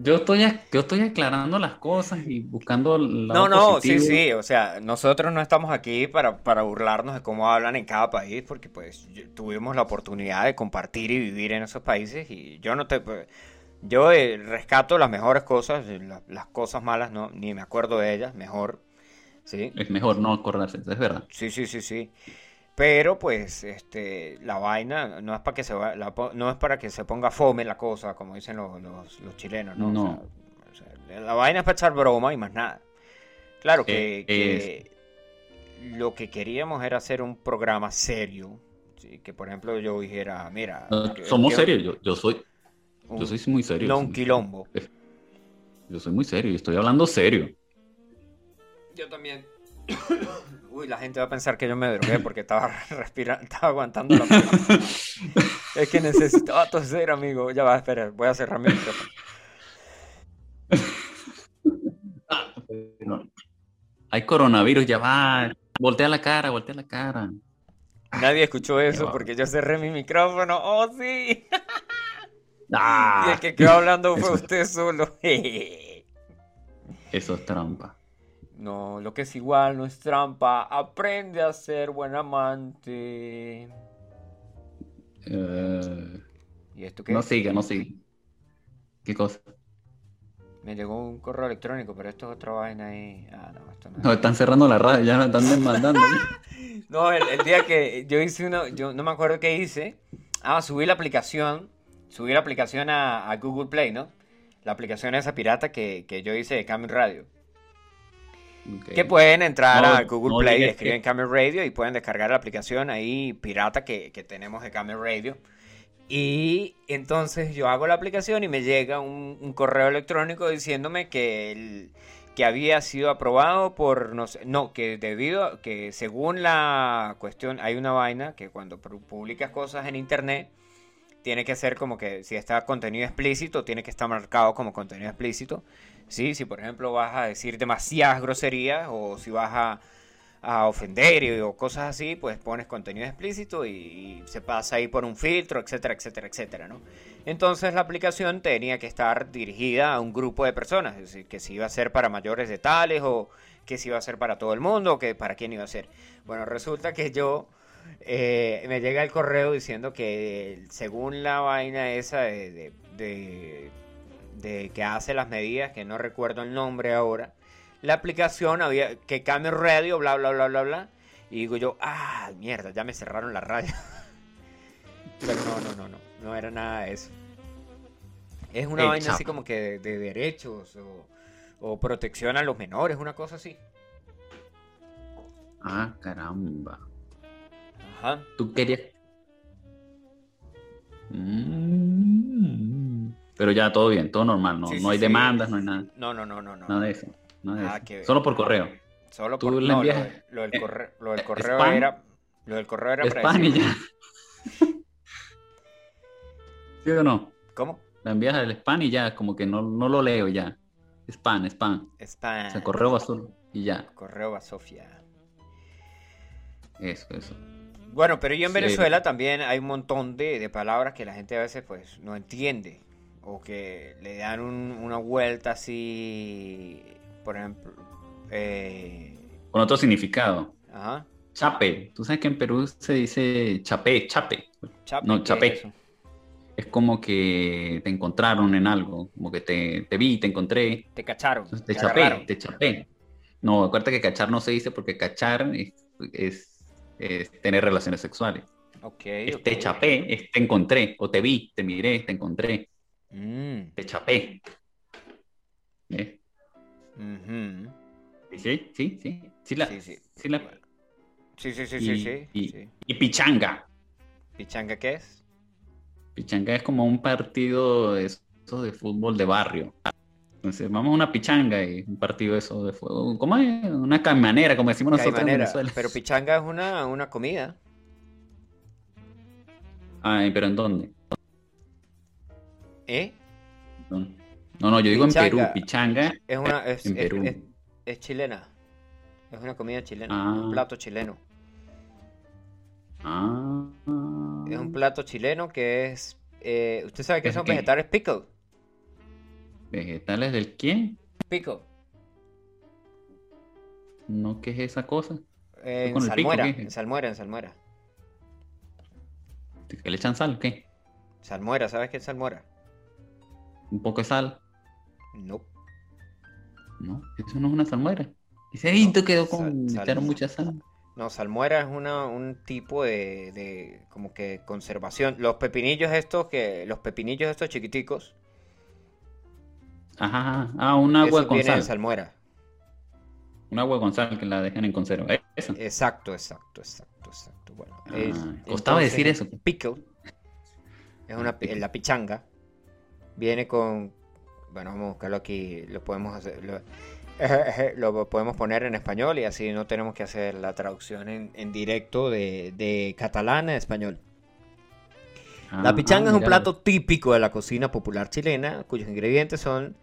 Yo estoy, yo estoy aclarando las cosas y buscando el No, no, sí, positivo. sí, o sea, nosotros no estamos aquí para, para burlarnos de cómo hablan en cada país, porque pues tuvimos la oportunidad de compartir y vivir en esos países y yo no te... Yo eh, rescato las mejores cosas, eh, la- las cosas malas no, ni me acuerdo de ellas, mejor, ¿sí? Es mejor no acordarse, es verdad. Sí, sí, sí, sí. Pero pues este la vaina no es para que se va- la no es para que se ponga fome la cosa, como dicen los, los- los chilenos, ¿no? O No. sea, o sea, la vaina es para echar broma y más nada. Claro que, Eh, que lo que queríamos era hacer un programa serio. ¿sí? Que por ejemplo yo dijera, mira, No, somos serios, yo, yo soy, un- yo soy muy serio. no un quilombo. Yo soy muy serio y estoy hablando serio. Yo también. *coughs* Uy, la gente va a pensar que yo me drogué porque estaba *laughs* respirando, estaba aguantando la *laughs* Es que necesitaba toser, amigo. Ya va, espera, voy a cerrar mi micrófono. No. Hay coronavirus, ya va. Voltea la cara, voltea la cara. Nadie escuchó eso porque yo cerré mi micrófono. ¡Oh, sí! *laughs* ¡Ah! Y el que quedó hablando fue Eso. usted solo. *laughs* Eso es trampa. No, lo que es igual no es trampa. Aprende a ser buen amante. Eh, ¿Y esto qué? no siga, no siga. ¿Qué cosa? Me llegó un correo electrónico, pero esto es otra vaina ahí. Ah, no, esto no es. No, están cerrando la radio, ya nos están demandando. *laughs* No, el, el día que yo hice uno, yo no me acuerdo qué hice. Ah, subí la aplicación, subí la aplicación a, a Google Play, ¿no? La aplicación esa pirata que, que yo hice de Camel Radio. Que pueden entrar No, a Google no Play, escriben que- Radio y pueden descargar la aplicación ahí pirata que, que tenemos de Camel Radio. Y entonces yo hago la aplicación y me llega un, un correo electrónico diciéndome que, el- que había sido aprobado por, no sé, no, que debido, a- que según la cuestión, hay una vaina que cuando pu- publicas cosas en internet, tiene que ser como que si está contenido explícito, tiene que estar marcado como contenido explícito. Sí, si por ejemplo vas a decir demasiadas groserías o si vas a, a ofender y- o cosas así, pues pones contenido explícito y, se pasa ahí por un filtro, etcétera, etcétera, etcétera, ¿no? Entonces la aplicación tenía que estar dirigida a un grupo de personas, es decir, que si iba a ser para mayores de tales o que si iba a ser para todo el mundo o que para quién iba a ser. Bueno, resulta que yo eh, me llega el correo diciendo que según la vaina esa de, de- de- de que hace las medidas, que no recuerdo el nombre ahora, la aplicación había que cambie radio, bla, bla, bla, bla, bla. Y digo yo, ah, mierda, ya me cerraron la radio. *laughs* Pero no, no, no, no, no era nada de eso. Es una El vaina así como que de, de derechos o, o protección a los menores, una cosa así. Ah, caramba. Ajá. Tú querías. Mm. Pero ya todo bien, todo normal, no, Sí, no sí, hay sí. demandas, no hay nada, No, no, no, no, no. nada de eso. nada de Ah, eso. que- Solo por correo. Solo por no, lo, lo del eh, correo, lo del eh, correo spam. era lo del correo era para Spam y decir- ya. *laughs* ¿Sí o no? ¿Cómo? La envías al spam y ya, como que no, no lo leo ya. Spam, spam. Spam. O sea, correo basura y ya. Correo a Sofía. Eso, eso. Bueno, pero yo en Sí. Venezuela también hay un montón de, de palabras que la gente a veces pues no entiende o que le dan un- una vuelta así, por ejemplo, eh, Con otro significado. ajá, Chape. Tú sabes que en Perú se dice chapé, chape. chape, No, ¿qué es como que te encontraron en algo, como que te, te vi, te encontré, Te cacharon, entonces te te chapé, te chapé. No, acuérdate que cachar no se dice porque cachar es, es- es tener relaciones sexuales. Ok, Es ok. te chapé, es te encontré, o te vi, te miré, te encontré, Mm, te chapé. ¿Eh? Sí, sí, sí, sí, la, Sí, sí. sí la-. Sí, sí, sí, y, sí, sí, y- sí. y pichanga. ¿Pichanga qué es? Pichanga es como un partido de de fútbol de barrio. Entonces, vamos a una pichanga y un partido de eso de fútbol. ¿Cómo es? Una caimanera, como decimos nosotros en. Venezuela. Pero pichanga es una, una comida. Ay, pero ¿en dónde? ¿Eh? No, no, yo digo en. Perú. Pichanga. Es una. Es, En es- Perú. es- es chilena. Es una comida chilena. Ah. Un plato chileno. Ah. Es un plato chileno que es. eh, ¿Usted sabe qué ¿Es son qué? vegetales pickle? ¿Vegetales del quién? Pickle. No, ¿qué es esa cosa? En el pico, salmuera. qué? En salmuera, en salmuera. ¿Que le echan sal o qué? Salmuera, ¿sabes qué es salmuera? ¿Un poco de sal? No. No, eso no es una salmuera. Ese vinto quedó con... sal- sal- mucha sal. No, salmuera es una, un tipo de, de como que conservación. Los pepinillos estos que los pepinillos estos chiquiticos, Ajá, ajá. Ah, un agua eso con viene de sal. salmuera. Un agua con sal que la dejan en conserva. ¿eh? Eso. Exacto, exacto, exacto, exacto. Bueno, Ah, es- costaba entonces, decir eso. Pickle es una la pichanga viene con bueno, vamos a buscarlo aquí, lo podemos hacer lo, *laughs* lo podemos poner en español y así no tenemos que hacer la traducción en, en directo de, de catalán a español. La Ah, pichanga ah, es un plato típico de la cocina popular chilena, cuyos ingredientes son,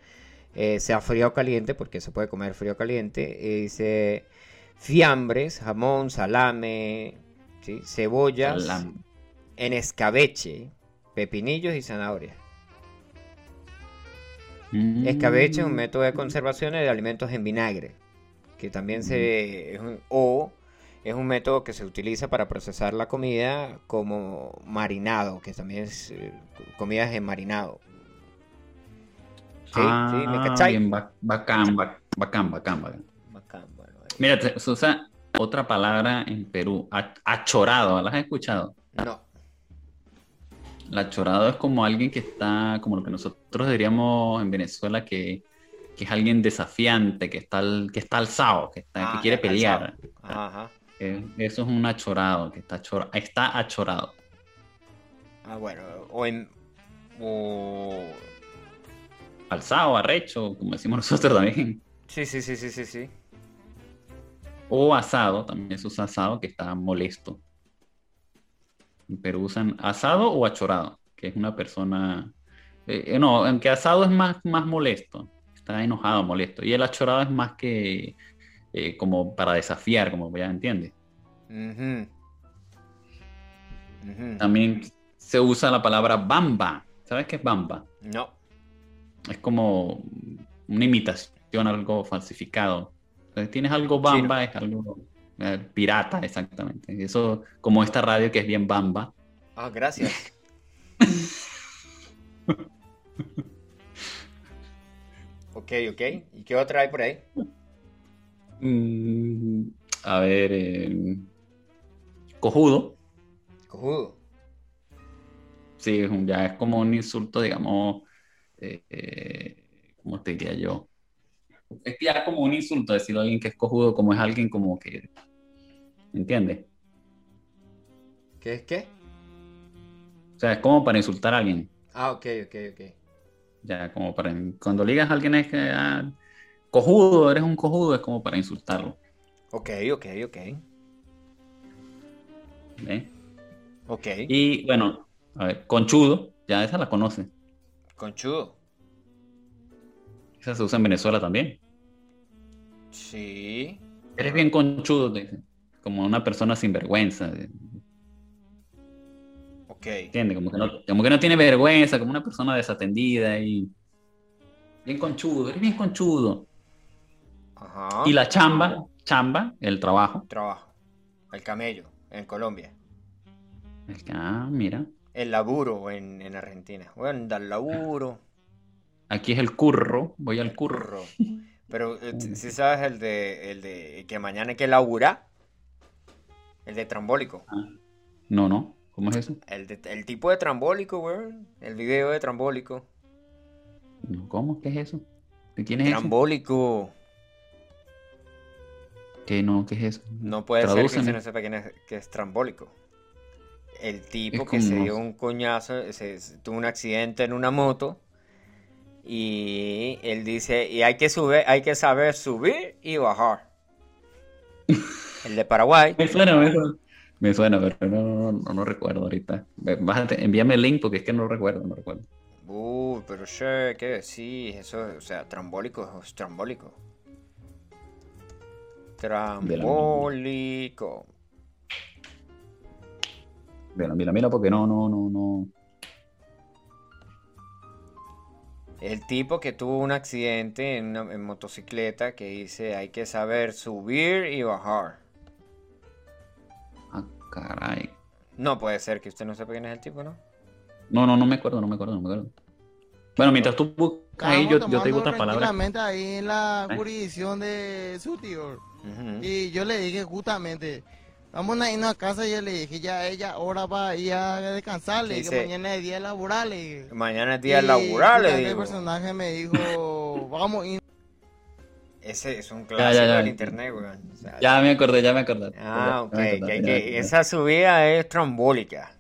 eh, sea frío o caliente, porque se puede comer frío o caliente, eh, dice fiambres, jamón, salame, ¿sí? cebollas, Salame. en escabeche, pepinillos y zanahoria. Mm. Escabeche es un método de conservación de alimentos en vinagre, que también se... es un- o es un método que se utiliza para procesar la comida como marinado, que también es eh, comidas en marinado. Sí, sí, ¿me Ah, cachai? bien, bacán, ba- bacán, bacán, bacán. Bacán, bueno. Mira, se usa otra palabra en Perú, achorado, ¿la has escuchado? No, El achorado es como alguien que está, como lo que nosotros diríamos en Venezuela, que, que es alguien desafiante, que está, que está alzado, que, está, que Ah, quiere pelear. alzado. Ajá. Eso es un achorado, que está, achor- está achorado. Ah, bueno, o en... O... Alzado, arrecho, como decimos nosotros también. Sí, sí, sí, sí, sí, sí. O asado, también se usa asado, que está molesto. En Perú usan asado o achorado, que es una persona... eh, eh, no, aunque asado es más, más molesto, está enojado, molesto. Y el achorado es más que eh, como para desafiar, como ya entiendes. Ujú. Ujú. También se usa la palabra bamba. ¿Sabes qué es bamba? No. Es como una imitación, algo falsificado. Entonces, tienes algo bamba, es algo eh, pirata, exactamente. Eso, como esta radio que es bien bamba. Ah, gracias. *laughs* ok, ok. ¿Y qué otra hay por ahí? Mm, a ver, eh, cojudo. Cojudo. Sí, ya es como un insulto, digamos, eh, eh, ¿cómo te diría yo? Es ya como un insulto decirlo a alguien que es cojudo, como es alguien como que, ¿entiendes? ¿Qué es qué? O sea, es como para insultar a alguien. Ah, ok, ok, ok. Ya, como para, cuando le digas a alguien es que, ah, cojudo, eres un cojudo, es como para insultarlo. Ok, ok, ok. Ok. Y bueno, a ver, conchudo, ya esa la conoce. Conchudo. Esa se usa en Venezuela también. Sí. Eres bien conchudo, te dicen. Como una persona sin vergüenza. Ok. ¿Entiendes? Como que, no, como que no tiene vergüenza, como una persona desatendida y. Bien conchudo, eres bien conchudo. Ajá. Y la chamba, chamba, el trabajo. Trabajo. El camello, en Colombia. Que, ah, mira. El laburo en, en Argentina. Bueno, al laburo. Aquí es el curro, voy al curro. Curro. Pero *laughs* si sabes el de, el de que mañana hay que laburar. El de trambólico. No, no. ¿Cómo es eso? El, de- el tipo de trambólico, weón. El video de trambólico. ¿Cómo? ¿Qué es eso? ¿De quién es eso? ¿Qué no? ¿Qué es eso? No puede ser que usted no sepa quién es, que es trambólico. El tipo Es que se dio un coñazo, se, se- tuvo un accidente en una moto y él dice, y hay que subir, hay que saber subir y bajar. El de Paraguay. *laughs* Me suena, me suena. Me suena, pero no, no, recuerdo ahorita. Bájate, envíame el link porque es que no recuerdo, no recuerdo. Uy, pero che, ¿qué decís? Eso, o sea, trambólico es trambólico. Trambólico. Mira, mira, mira, porque no, no, no, no. El tipo que tuvo un accidente en, una, en motocicleta que dice hay que saber subir y bajar. Ah, caray. No puede ser que usted no sepa quién es el tipo, ¿no? No, no, no me acuerdo, no me acuerdo, no me acuerdo. Bueno, mientras tú ahí, yo, yo te digo tranquilamente ahí en la jurisdicción de su tío. Y yo le dije justamente, vamos a irnos a casa y yo le dije, ya ella ahora va a ir a descansar, le dije, Dice- mañana es día laboral. le. Mañana es día Y laboral, le justamente El digo. personaje me dijo, *laughs* vamos a ir. Ese es un Ya, clásico ya, ya. del internet, weón. O sea, Ya me acordé, ya me acordé. Ah, Ya ok. que ya que- esa subida es trambólica.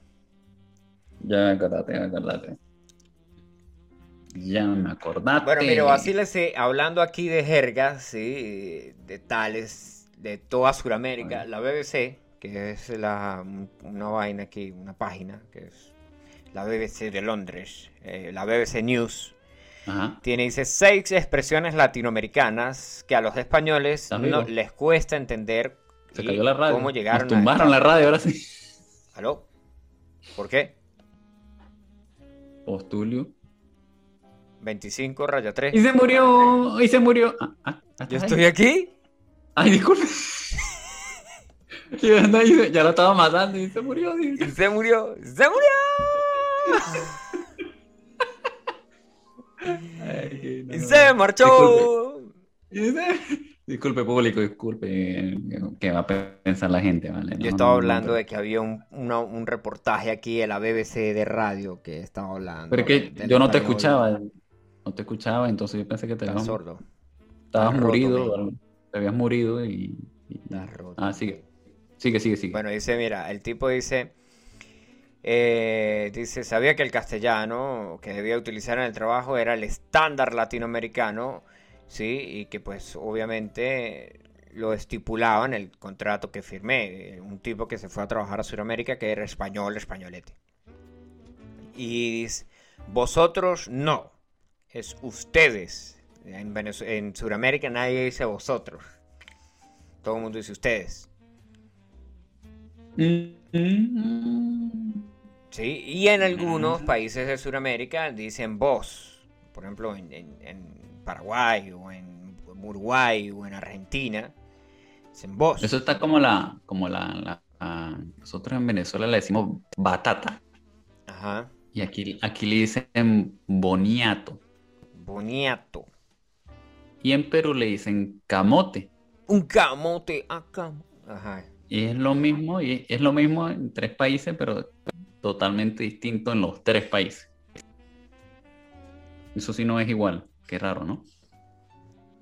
Ya me acordaste, ya me acordaste. Ya me acordaste. Bueno, mire, vacílese, hablando aquí de jergas, sí, de tales, de toda Sudamérica, la BBC, que es la, una vaina aquí, una página, que es la BBC de Londres, eh, la BBC News, Ajá. tiene, dice, seis expresiones latinoamericanas que a los españoles les cuesta entender Se y cayó la radio. cómo llegaron Nos tumbaron a la radio, ahora sí. ¿Aló? ¿Por qué? Postulio. 25 raya 3. Y se murió, y se murió. Ah, ah, ¿estás Yo ahí? estoy aquí. Ay, disculpe. Ya lo estaba matando y se murió. Y se murió. ¡Se murió! Ay, que no. Y se marchó. Disculpe. Disculpe, público, disculpe. ¿Qué va a pensar la gente? ¿vale? Yo estaba no, hablando pero- de que había un, una- un reportaje aquí de la BBC de radio que estaba hablando. Pero que yo no te escuchaba. No te escuchaba, entonces yo pensé que te habías, sordo. estabas Estás murido. Te habías murido y. y- Estás roto. Ah, sigue. Sigue, sigue, sigue. Bueno, dice, mira, el tipo dice, eh, dice, sabía que el castellano que debía utilizar en el trabajo era el estándar latinoamericano, sí, y que pues obviamente lo estipulaba en el contrato que firmé, eh, un tipo que se fue a trabajar a Sudamérica que era español, españolete. Y dice, vosotros no, es ustedes. En, Venez- en Sudamérica nadie dice vosotros. Todo el mundo dice ustedes. Mm, Sí, y en algunos países de Sudamérica dicen vos. Por ejemplo, en, en- en Paraguay o en Uruguay o en Argentina. Dicen vos. Eso está como la. Como la, la- a- nosotros en Venezuela le decimos batata. Ajá. Y aquí, aquí le dicen boniato. Boniato. Y en Perú le dicen camote. Un camote acá. Ajá. Y es lo mismo, y es lo mismo en tres países, pero totalmente distinto en los tres países. Eso sí no es igual. Qué raro, ¿no?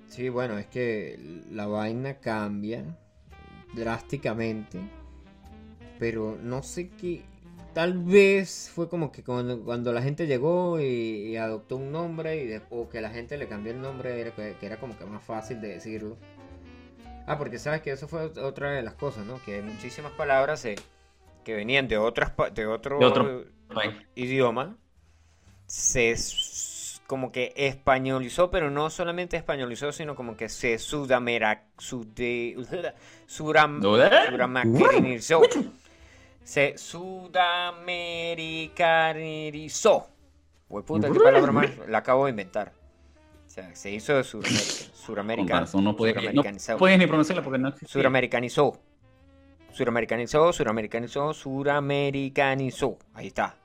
Sí, bueno, es que la vaina cambia drásticamente. Pero no sé qué. Tal vez fue como que cuando, cuando la gente llegó y, y adoptó un nombre y de- o que la gente le cambió el nombre, era que, que era como que más fácil de decirlo. Ah, porque sabes que eso fue ot- otra de las cosas, ¿no? Que muchísimas palabras eh, que venían de otras de otro, De otro idioma se como que españolizó, pero no solamente españolizó, sino como que se sudamera, sude, *laughs* suram, suramericanizó. Se sudamericanizó. Uy, puta, qué palabra más, la acabo de inventar. O sea, se hizo de Suramerican, razón, no puedes, no ni pronunciarla porque no existe. Suramericanizó. Suramericanizó, suramericanizó, suramericanizó. Ahí está.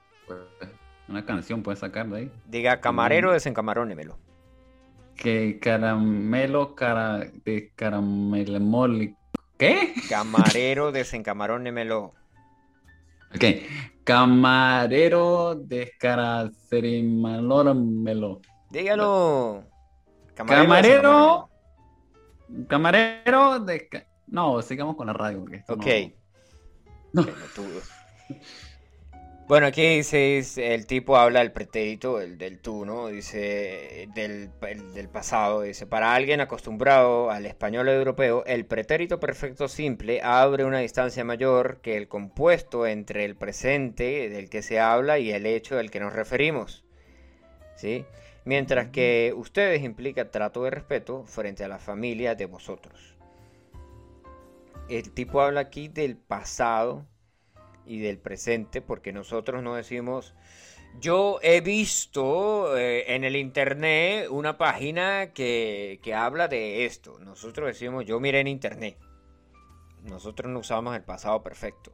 Una canción puedes sacar de ahí. Diga camarero, desencamarónemelo. Que caramelo, cara, de caramelemoli. ¿Qué? Camarero, desencamarónemelo. Ok. Camarero descaracerimalóramelo. Dígalo. Camarero. desencamarónemelo. Camarero de No, sigamos con la radio. Porque Ok. No. Pelotudo. Bueno, aquí dice, el tipo habla del pretérito, el del tú, ¿no? Dice, del, el- del pasado, dice, para alguien acostumbrado al español europeo, el pretérito perfecto simple abre una distancia mayor que el compuesto entre el presente del que se habla y el hecho del que nos referimos, ¿sí? Mientras que ustedes implica trato de respeto frente a la familia de vosotros. El tipo habla aquí del pasado y del presente, porque nosotros no decimos, yo he visto eh, en el internet una página que, que habla de esto. Nosotros decimos, yo miré en internet. Nosotros no usamos el pasado perfecto.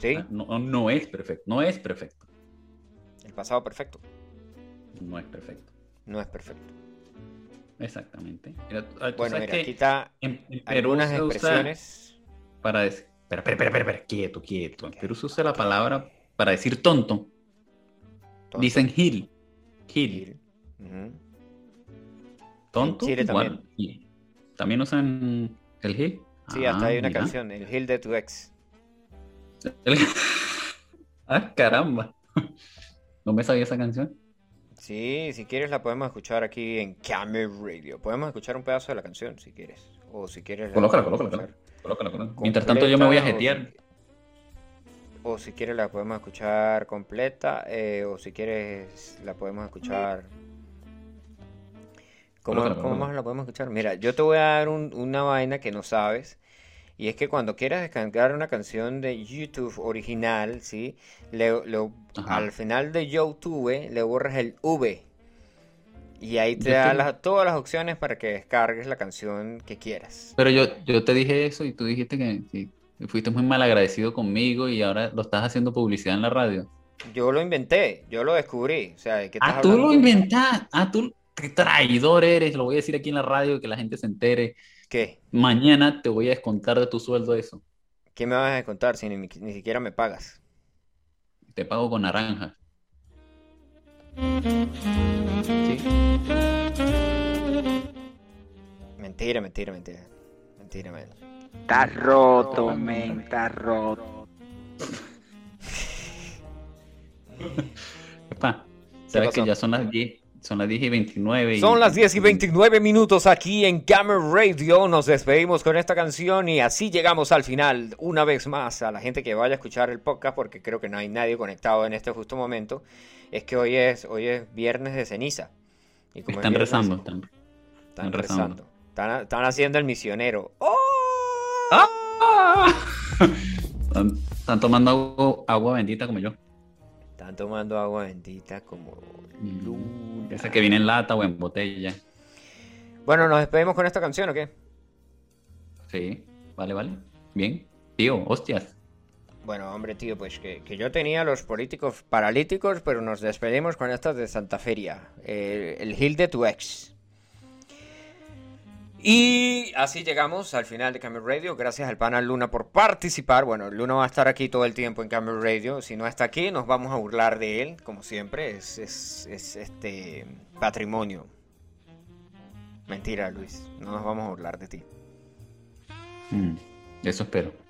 ¿Sí? No, no es perfecto. No es perfecto. El pasado perfecto No es perfecto. no es perfecto. Exactamente. Mira, ah, Bueno, mira, aquí está en, en Perú algunas se usa expresiones. para decir. Espera, espera, espera, espera, espera, quieto, quieto. En Perú se usa la palabra para decir tonto. Tonto. Dicen gil. Gil. Tonto. Chile igual, también. gil. ¿También usan el gil? Sí, hasta Ah, hay una mira. canción, El Hill de tu ex. El- *laughs* ah, caramba. ¿No me sabía esa canción? Sí, si quieres la podemos escuchar aquí en Camel Radio. Podemos escuchar un pedazo de la canción si quieres. O si quieres. la Colócala, colócala, Mientras tanto yo me voy a jetear. O si, o si quieres la podemos escuchar completa. eh, o si quieres la podemos escuchar. ¿Cómo, cómo más la podemos escuchar? Mira, yo te voy a dar un- una vaina que no sabes. Y es que cuando quieras descargar una canción de YouTube original, ¿sí? Le, al final de YouTube le borras el V. Y ahí te Yo da las- todas las opciones para que descargues la canción que quieras. Pero yo, yo te dije eso y tú dijiste que, fuiste muy mal agradecido conmigo y ahora lo estás haciendo publicidad en la radio. Yo lo inventé, yo lo descubrí. O sea, ¿de qué Ah, tú lo inventaste. Ah, tú, qué traidor eres. Lo voy a decir aquí en la radio que la gente se entere. ¿Qué? Mañana te voy a descontar de tu sueldo eso. ¿Qué me vas a contar si ni, ni siquiera me pagas? Te pago con naranja. Sí. Mentira, mentira, mentira. Mentira, man. Está roto, men, está roto. *laughs* Epa, sabes que ya son las 10, son las 10 y 29 y- Son las 10 y 29 minutos aquí en Camera Radio. Nos despedimos con esta canción y así llegamos al final. Una vez más, a la gente que vaya a escuchar el podcast, porque creo que no hay nadie conectado en este justo momento, es que hoy es, hoy es viernes de ceniza. Y como Están viernes, rezando. Están, Están están rezando. rezando. Están, están haciendo el misionero. ¡Oh! ¡Ah! *laughs* Están, están tomando agua, agua bendita como yo. Están tomando agua bendita como luna. Esa que viene en lata o en botella. Bueno, nos despedimos con esta canción, ¿o qué? Sí, vale, vale. Bien. Tío, hostias. Bueno, hombre, tío, pues que, que yo tenía los políticos paralíticos, pero nos despedimos con estas de Santa Feria. el Hill de tu ex. Y así llegamos al final de Camel Radio. Gracias al pana Luna por participar. Bueno, Luna va a estar aquí todo el tiempo en Camel Radio. Si no está aquí, nos vamos a burlar de él, como siempre. Es, es, es este patrimonio. Mentira, Luis. No nos vamos a burlar de ti. Mm, eso espero.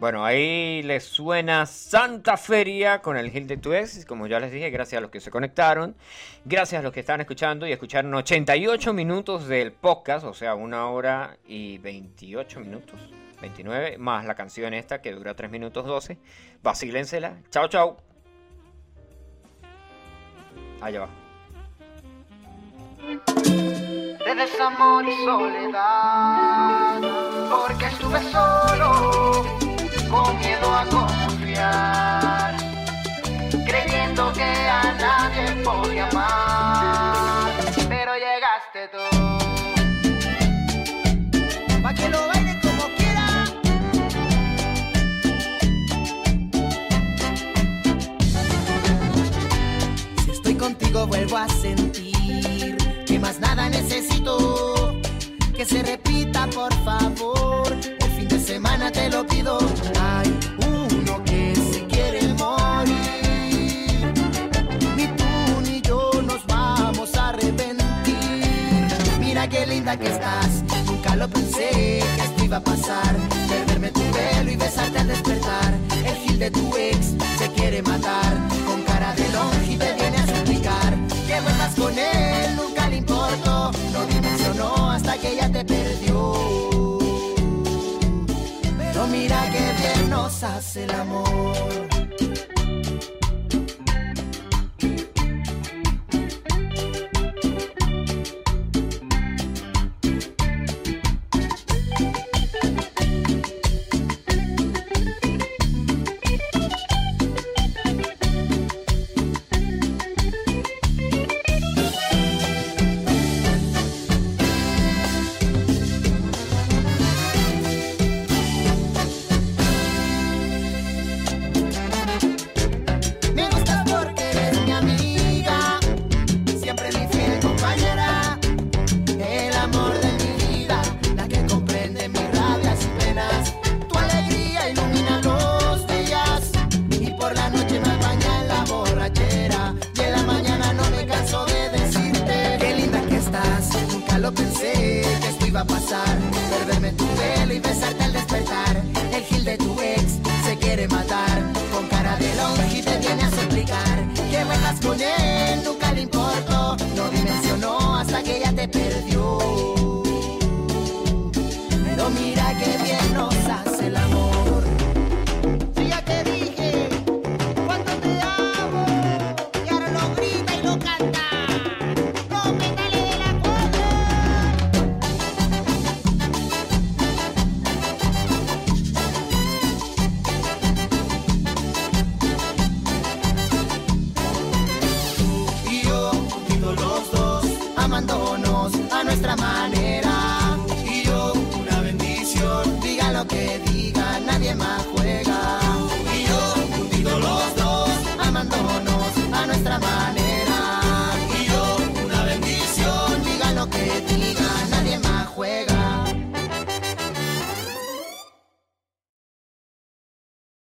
Bueno, ahí les suena Santa Feria con el Hill de tu. Como ya les dije, gracias a los que se conectaron. Gracias a los que están escuchando y escucharon 88 minutos del podcast, o sea, una hora y 28 minutos. 29, más la canción esta que dura 3 minutos 12. Vacílensela. Chao, chao. Allá va. de desamor y soledad, porque estuve solo, con miedo a confiar, creyendo que a nadie podía amar, pero llegaste tú. Pa' que lo baile como quiera. Si estoy contigo vuelvo a sentir que más nada necesito. Que se repita por favor. pensé que esto iba a pasar. Perderme tu pelo y besarte al despertar. El gil de tu ex se quiere matar. Con cara de longe y te viene a suplicar. Que vuelvas con él, nunca le importó. No dimensionó hasta que ella te perdió. Pero mira que bien nos hace el amor.